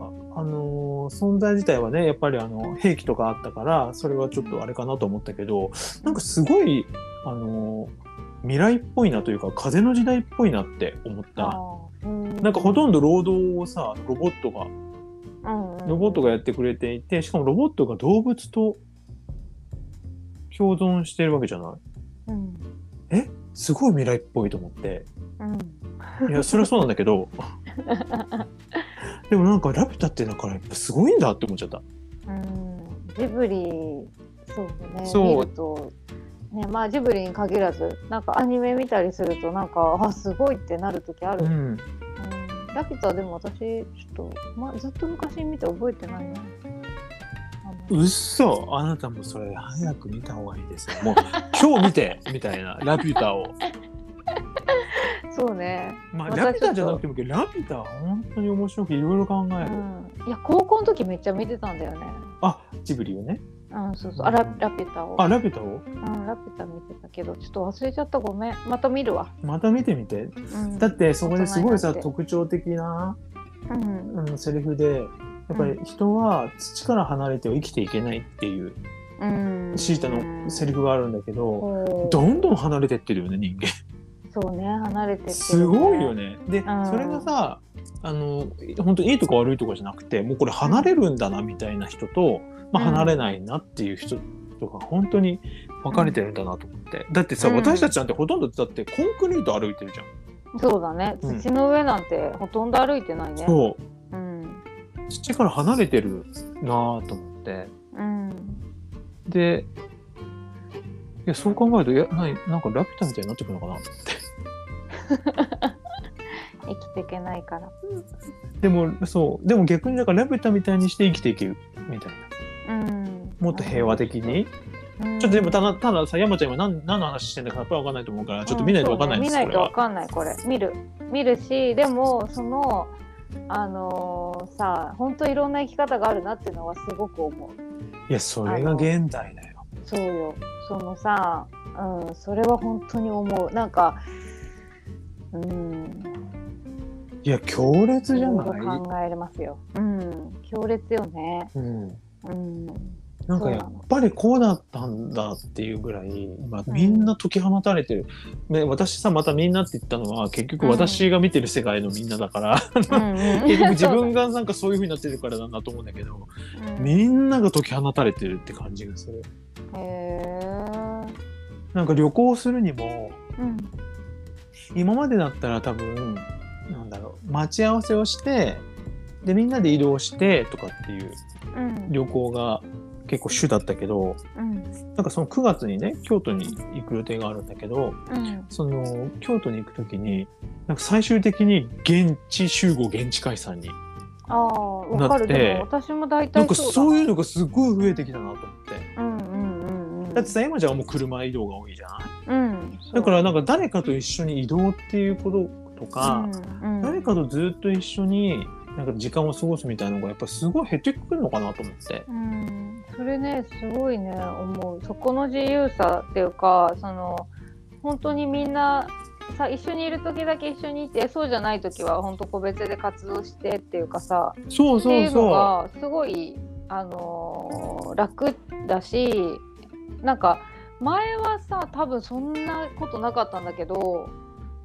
あ、あのー存在自体はねやっぱりあの兵器とかあったからそれはちょっとあれかなと思ったけどなんかすごい、あのー未来っぽいなというか風の時代っぽいなって思った。なんかほとんど労働をさロボットがうんうんロボットがやってくれていてしかもロボットが動物と共存してるわけじゃない。うん。すごい未来っぽいと思って。うん。いやそれはそうなんだけど。でもなんかラピュタってだからやっぱすごいんだって思っちゃった。うん。ジブリそうね。そう。とねまあジブリに限らずなんかアニメ見たりするとなんかあすごいってなる時ある、うん。うんラピュタでも私ちょっと、まあ、ずっと昔見て覚えてないなうっそあなたもそれ早く見た方がいいですよ。もう今日見てみたいな ラピュタを。そうね、まあラピュタじゃなくてもラピュタは本当に面白くいろいろ考える。うん、いや高校の時めっちゃ見てたんだよねあジブリをね。うんそうそう。あララピュタを。あラピュタを？うん、ラピュタ見てたけどちょっと忘れちゃった。ごめん。また見るわ、また見てみて。うん、だってそこで。すごいさ特徴的な、うん。うん、セリフでやっぱり人は土から離れては生きていけないっていううん。シータのセリフがあるんだけど、どんどん離れてってるよね人間。そうね離れてってるすごいよね。で、うん。それがさあの本当いいとか悪いとかじゃなくてもうこれ離れるんだなみたいな人と、まあ、うん離れないなっていう人とか本当に分かれてるんだなと思って、だってさ、うん。私たちなんてほとんどだってコンクリート歩いてるじゃん。そうだね。うん土の上なんてほとんど歩いてないね。そう。うん。土から離れてるなぁと思って。うん。でいやそう考えるといや何なんかラピュタみたいになってくるのかなと思って。生きていけないから。でもそう。でも逆にだからラピュタみたいにして生きていけるみたいな。うんもっと平和的に、うん。ちょっとでもただたださ山ちゃん今何何の話してんだかやっぱり分かんないと思うからちょっと見ないと分かんないです、うんね見ないと分かんないこれ。見る。見るしでもそのあのーさ本当いろんな生き方があるなっていうのはすごく思う。いやそれが現代だよ。そうよ。そのさ、うん、それは本当に思う。なんかうん。いや強烈じゃない？ろ考えれますよ。うん。強烈よね。うんうん。なんかやっぱりこうだったんだっていうぐらい今みんな解き放たれてる、ね、私さまたみんなって言ったのは結局私が見てる世界のみんなだから、うんうん。結局自分がなんかそういう風になってるからなんだと思うんだけど、うん。みんなが解き放たれてるって感じがする。へえなんか旅行するにもうん。今までだったら多分なんだろう待ち合わせをしてでみんなで移動してとかっていううん。旅行が結構主だったけどうん。なんかその9月にね京都に行く予定があるんだけどうん。その京都に行く時になんか最終的に現地集合現地解散にああわかる。だって私も大体そうだそういうのがすごい増えてきたなと思って。うんだってさ山ちゃんはもう車移動が多いじゃないうん、だからなんか誰かと一緒に移動っていうこととか、うんうん。誰かとずっと一緒になんか時間を過ごすみたいなのがやっぱすごい減ってくるのかなと思って。うん、それねすごいね思う。そこの自由さっていうかその本当にみんなさ一緒にいる時だけ一緒にいてそうじゃない時は本当個別で活動してっていうかさそうっていうのそうそがすごい、あのー楽だしなんか前はさ多分そんなことなかったんだけど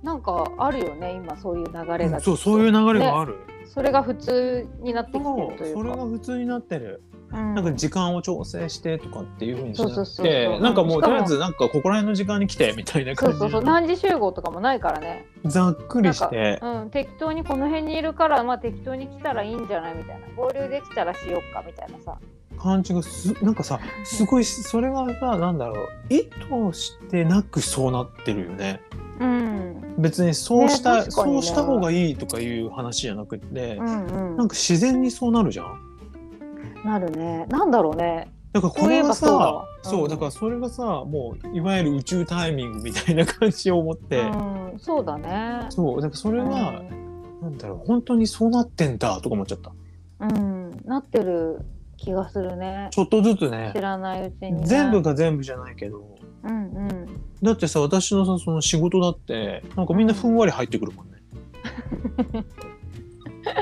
なんかあるよね今そういう流う。れが、うんそうそういう流れがある。それが普通になってきてそうるというか。それが普通になってる。うん。なんか時間を調整してとかっていうふうにしなそうそうそうくてそうなんかもうとりあえずなんかここら辺の時間に来てみたいなそうそうそう感じの何時集合とかもないからね。ざっくりして。うん、適当にこの辺にいるから、まあ、適当に来たらいいんじゃないみたいな。合流できたらしよっかみたいなさ。感じがすなんかさすごいそれがさなんだろう。意図してなくそうなってるよね。うん。別にそうした、ねね。そうした方がいいとかいう話じゃなくて、うんうん。なんか自然にそうなるじゃん。なるね。なんだろうね。だからこれがさわ。そう,、うん。だからそれがさもういわゆる宇宙タイミングみたいな感じを持って、うん、そうだね。そうだからそれが、なんだろう本当にそうなってんだとか思っちゃった。うん、うん。なってる気がするね。ちょっとずつね。知らないうちに、ね、全部が全部じゃないけどうんうんだってさ私のさその仕事だってなんかみんなふんわり入ってくるもんね。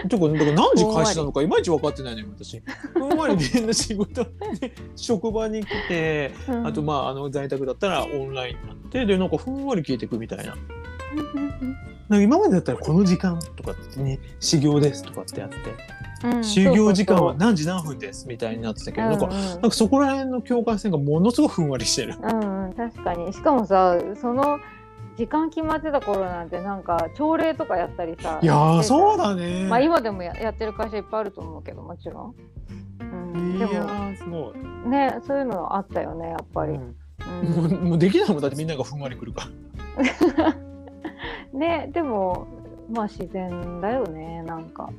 てかだから何時開始なのかいまいち分かってないのよ私。ふんわりみんな仕事で職場に来てうんあとまああの在宅だったらオンラインになってでなんかふんわり聞いてくみたいな。なんか今までだったらこの時間とかってね始業ですとかってやってうん就業時間は何時何分ですみたいになってたけど、なんかそうそうなんかそこら辺の境界線がものすごくふんわりしてる。うんうん、うん、確かに。しかもさその時間決まってた頃なんてなんか朝礼とかやったりさいやーそうだだね。まあ今でもややってる会社いっぱいあると思うけどもちろん、うん、いでもやーすごい。ねそういうのあったよねやっぱり、うん。うん。もうもうできないもんだってみんながふんわりくるから。ねでもまあ自然だよねなんか、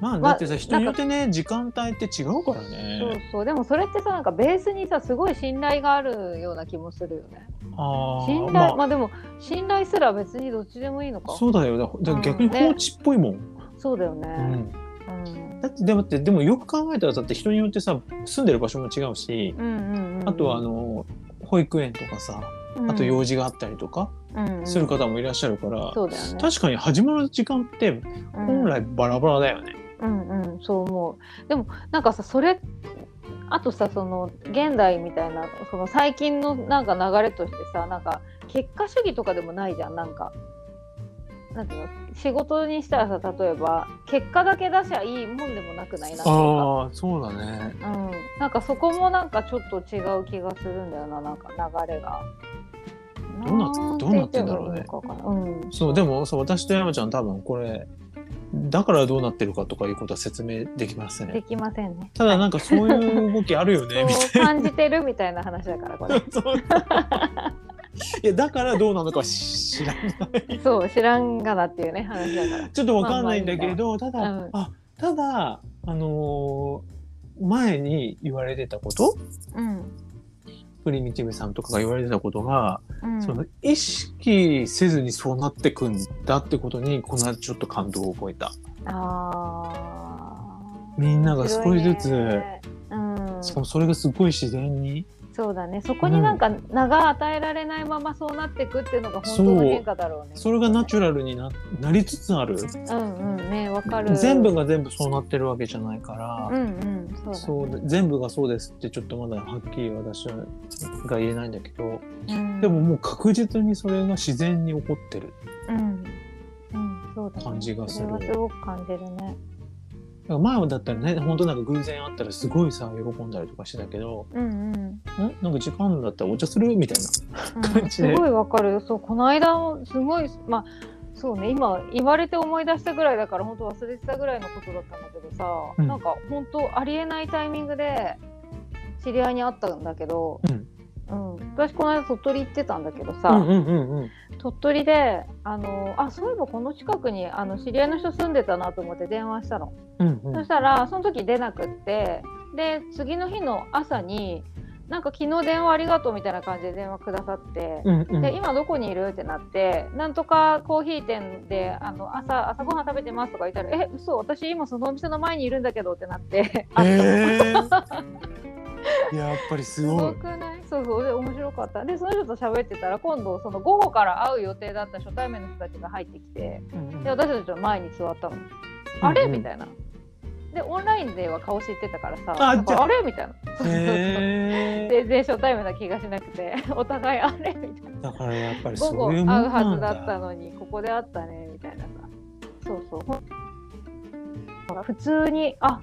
まあまあだってさ人によってね時間帯って違うからそうね。そう。でもそれってさなんかベースにさすごい信頼があるような気もするよね。あ信頼あ。まあ、までも信頼すら別にどっちでもいいのか。あそうだよ。だ逆にうんね。放置っぽいもん。そうだよね。うん。うん。だってでもってでもよく考えたらだって人によってさ住んでる場所も違うし、うんうんうんあとはあの保育園とかさあと用事があったりとかする方もいらっしゃるから、そうだよね確かに始まる時間って本来バラバラだよね。うんうんそう思うでもなんかさそれあとさその現代みたいなその最近のなんか流れとしてさなんか結果主義とかでもないじゃんなんか。なんていうの仕事にしたらさ例えば結果だけ出しゃいいもんでもなくないなあそうだね。うん、なんかそこもなんかちょっと違う気がするんだよななんか流れが。どうなっどうなってんだろうねうん、そうでもそう私と山ちゃん多分これだからどうなってるかとかいうことは説明できますね。できませんね。ただなんかそういう動きあるよね みたいそう感じてるみたいな話だからこれ いやだからどうなのかは知らない。そう知らんがなっていうね話だから。ちょっとわかんないんだけど、ただ、うんあただあのー前に言われてたこと？うん。プリミティブさんとかが言われてたことが、うん、その意識せずにそうなってくんだってことにこの間ちょっと感動を覚えた。あー。みんなが少しずつ、ね。うん、しかもそれがすごい自然にそうだね。そこになんか名が与えられないままそうなっていくっていうのが本当の変化だろうね。それがナチュラルにななりつつある。うんうんねわかる。全部が全部そうなってるわけじゃないから、うんうんそうだ、ね、そうで全部がそうですってちょっとまだはっきり私はが言えないんだけど、うん、でももう確実にそれが自然に起こってる。うん。うんそうだ、ね、感じがする。それはすごく感じるね。前だったらね本当なんか偶然あったらすごいさ喜んだりとかしてたけどうんうん。「んなんか時間だったらお茶する?」みたいな。うん、感じで。すごいわかる。よそうこの間もすごいまあそうね今言われて思い出したぐらいだから本当忘れてたぐらいのことだったんだけどさ、うん。なんか本当ありえないタイミングで知り合いに会ったんだけど、うんうん。私この間鳥取行ってたんだけどさ、うんうんうんうん。鳥取であのあそういえばこの近くにあの知り合いの人住んでたなと思って電話したの。うんうん。そしたらその時出なくってで次の日の朝になんか昨日電話ありがとうみたいな感じで電話くださって、うんうん。で今どこにいるってなってなんとかコーヒー店であの朝朝ごはん食べてますとか言ったらえ嘘私今そのお店の前にいるんだけどってなって。え やっぱりすすごい。ごくない？そうそうで面白かった。でその人と喋ってたら今度その午後から会う予定だった初対面の人たちが入ってきてで私たちの前に座ったの、あれ？みたいな。でオンラインでは顔知ってたからさあれ？みたいな。全然初対面な気がしなくて お互いあれ？みたいな。だからやっぱり午後そういうもん会うはずだっただ。のにここで会ったね？みたいなさ。そうそう。普通にあ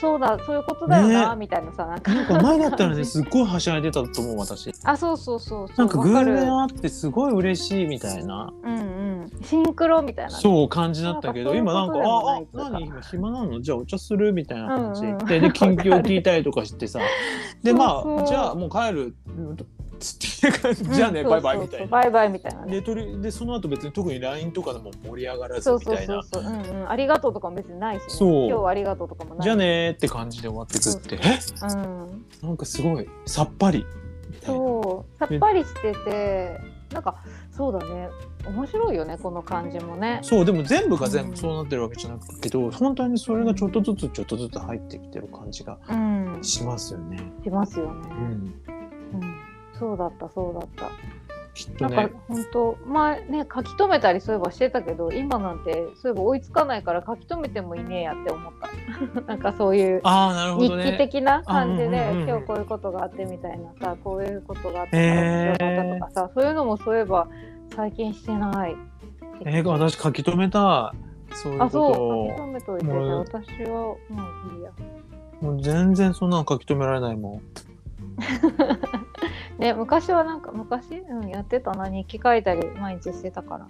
そうだそういうことだよな、ね。みたいなさなんか。なんか前だったらね すっごいはしゃいでたと思う私。あそうそうそうそうなんか偶わる。然会ってすごい嬉しいみたいな。うんうん。シンクロみたいな。ねそう感じだったけど今なんかそういうことでもないああ何？今暇なの？じゃあお茶する？みたいな感じ。うんうん。でで近況聞いたりとかしてさ。でまそうそう。あじゃあもう帰る。うんつってじゃあね？うん。バイバイそうそうみたいな。バイバイみたいなね。でとりでその後別に特に LINE とかでも盛り上がらずそうそうみたいな。そうそう、うんうん、ありがとうとかも別にないし、ね、そう。今日はありがとうとかもない。じゃあねーって感じで終わってくってえ？うん、なんかすごいさっぱりそう。さっぱりしててなんかそうだね。面白いよねこの感じもね。そうでも全部が全うん。部そうなってるわけじゃなくけど、本当にそれがちょっとずつちょっとずつ入ってきてる感じがうん。しますよね。しますよね、うん、うん、そうだったそうだったきっとねなんか本当前ね書き留めたりそういえばしてたけど今なんてそういえば追いつかないから書き留めてもいねえやって思った なんかそういう日。記的な感じで、あうんうん今日こういうことがあってみたいなさこういうことがあったへーから面白かったとかさ、そういうのもそういえば最近してない。えー、私書き留めたそういうこあそうとを書き留めといてもう私はうんいいや。もう全然そんなの書き留められないもん。ね昔はなんか昔、うん、やってたな日記書いたり毎日してたから。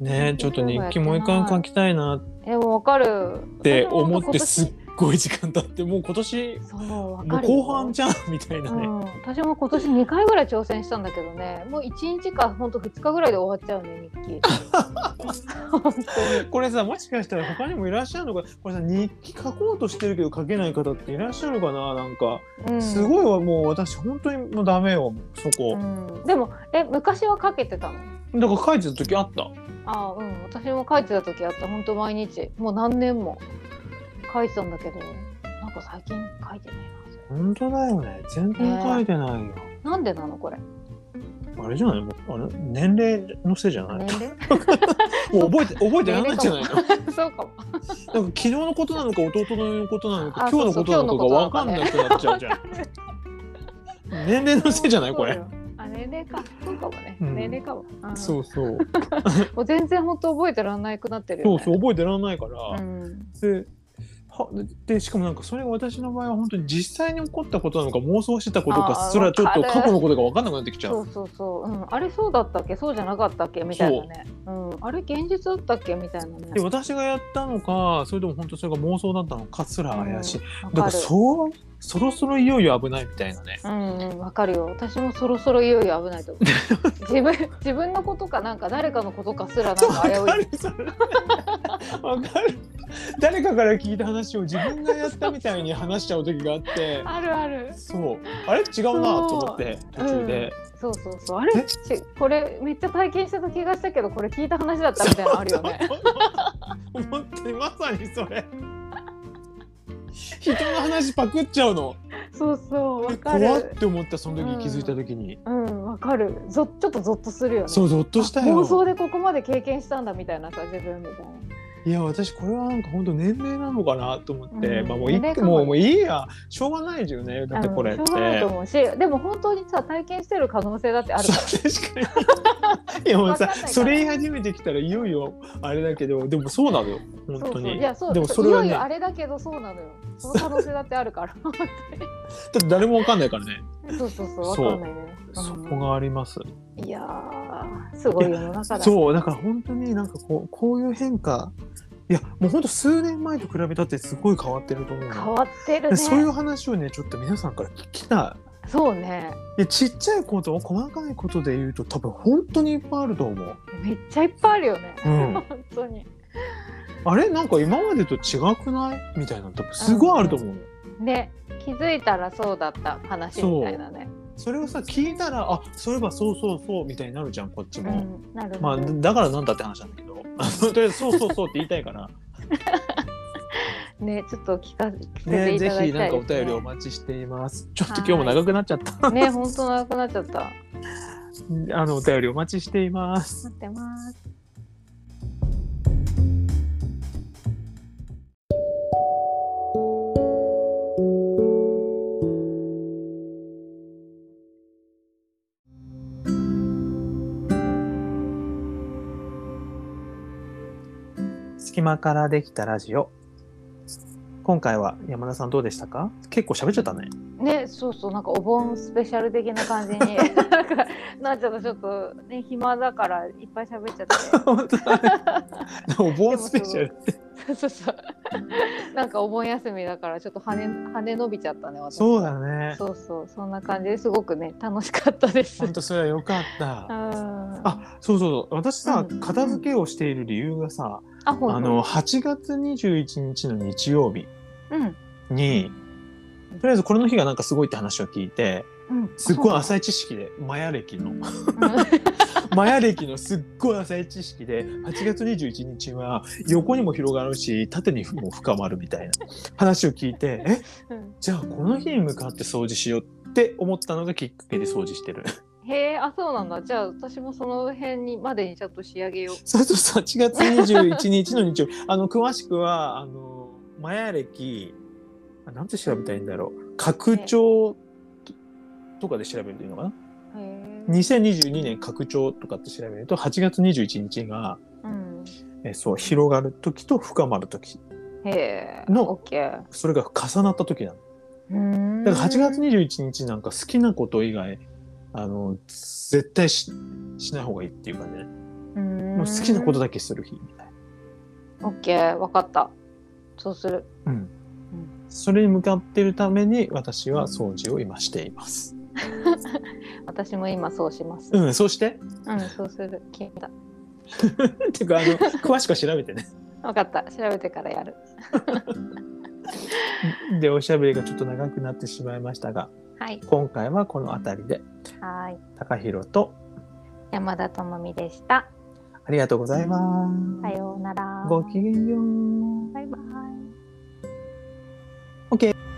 ねちょっと日記もう一回書きたいなっえわかる。て思って私すっごい時間経ってもう今年もそう。後半じゃんみたいなね。うん、私も今年2回ぐらい挑戦したんだけどね。もう1日かほんと2日ぐらいで終わっちゃうね日記。これさもしかしたら他にもいらっしゃるのか。これさ日記書こうとしてるけど書けない方っていらっしゃるかななんか、うん。すごいわもう私本当にもうダメよそこ、うん、でもえ昔はかけてたの？だから書いてた時あった。あうん。私も書いてた時あった。本当毎日。もう何年も書いてたんだけどなんか最近書いてないな本当だよね。全然書いてないよ、なんでなのこれ？あれじゃない？もうあれ？年齢のせいじゃない？もう覚えて覚えてやらないんじゃないの？なんか そうかも。昨日のことなのか弟のことなのかあ今日のことなのかがそうそう分かんなくなっちゃうじゃん。年齢のせいじゃない？これ。あ年齢か。そうかもね、うん。年齢かも、うんそうそう。もう全然本当覚えてらんなくなってるよ、ね、そうそう覚えてらんないから、うん。ではでしかもなんかそれが私の場合は本当に実際に起こったことなのか妄想してたことかすらちょっと過去のことが分かんなくなってきちゃ。そううそうそう、うん、あれそうだったっけ？そうじゃなかったっけ？みたいなね。う。ん、あれ現実だったっけ？みたいなね。で私がやったのかそれとも本当それが妄想だったのかすら怪しい、うん、だからそうそろそろいよいよ危ないみたいなね。うんうんわかるよ。私もそろそろいよいよ危ないと思う。自分自分のことかなんか誰かのことかすらなんか危うい。わかるかる。誰かから聞いた話を自分がやったみたいに話しちゃう時があって。あるある。そう。あれ？違うなと思って途中で、そうそうそう。あれ？これめっちゃ体験してた気がしたけどこれ聞いた話だったみたいなのあるよね。本当に？まさにそれ人の話パクっちゃうの。そうそうわか怖っるて思ったその時気づいた時に、うんわかる。ぞちょっとゾッとするよね。そうゾッとしたよ。あ妄想でここまで経験したんだみたいなさ自分みたいな。いや私これはなんか本当年齢なのかなと思って、うん。まあもういいも。もうもういいや。しょうがないじゃんね。だってこれっうんしょうがないとて。思う。しでも本当にさ体験してる可能性だってあるから。確かに。いやもうさそれ言い始めてきたらいよいよあれだけどでもそうなのよ本当に。いやそうでもそれはいね。よいよあれだけどそうなのよ。その可能性だってあるから。本 だって誰もわかんないからね、そうそうそうわかんないね。そこがあります。うんいやーすごい世の中だ。そうだから本当になんかこうこういう変化。いやもう本当数年前と比べたってすごい変わってると思うの。変わってるね。でそういう話をねちょっと皆さんから聞きたそうね。いいやちっちゃいこと細かいことで言うと多分本当にいっぱいあると思う。めっちゃいっぱいあるよね、うん。本当にあれ？なんか今までと違くない？みたいなの多分すごいあると思うの、ね気づいたらそうだった話みたいなね。それをさ聞いたらあそういえばそうそうそうみたいになるじゃんこっちも、うん、なるまあ。だからなんだって話なんだけど。とりあえずそうそうそうって言いたいから。ね、ちょっと聞かせてねぜいただきひなんかおたいですね。便りお待ちしています。ちょっと今日も長くなっちゃった、ね、本当長くなっちゃった。あのお便りお待ちしています。待ってます。隙間からできたラジオ今回は山田さんどうでしたか？結構喋っちゃったねね、そうそう、なんかお盆スペシャル的な感じに なんかなっちゃった。ちょっとね、暇だからいっぱい喋っちゃって。本当だね お盆スペシャルそうそう。なんかお盆休みだからちょっと羽羽伸びちゃったね。私そうだねそうそう、そんな感じですごくね、楽しかったです。本当それはよかったあ、あそうそうそう私さ、うん片付けをしている理由がさ、あ、の8月21日の日曜日うん、にとりあえずこれの日がなんかすごいって話を聞いてうん、すっごいあ浅い知識でマヤ歴の マヤ歴のすっごい浅い知識で8月21日は横にも広がるし縦にも深まるみたいな話を聞いてえじゃあこの日に向かって掃除しようって思ったのがきっかけで掃除してる。へえ、あ、そうなんだ。じゃあ私もその辺にまでにちょっと仕上げよう。そうそうそう8月21日の日曜日あの詳しくはあのマヤ歴あなんて調べたらいいんだろう拡張とかで調べるといいのかな？へえ。2022年拡張とかって調べると8月21日がうん。えそう広がる時と深まる時へえ。のオッケー。それが重なった時なの。だから8月21日なんか好きなこと以外あの絶対ししない方がいいっていうかねもう好きなことだけする日みたいな。オッケー、わかった。そうする。うんそれに向かっているために私は掃除を今しています。私も今そうします。うん、そうして？うん、そうする。決めた。っ ていうか、あの、詳しくは調べてね。わかった。調べてからやる。で、おしゃべりがちょっと長くなってしまいましたが、はい。今回はこの辺りで、はい。高弘と山田智美でした。ありがとうございます。さようなら。ごきげんよう。バイバイ。OK。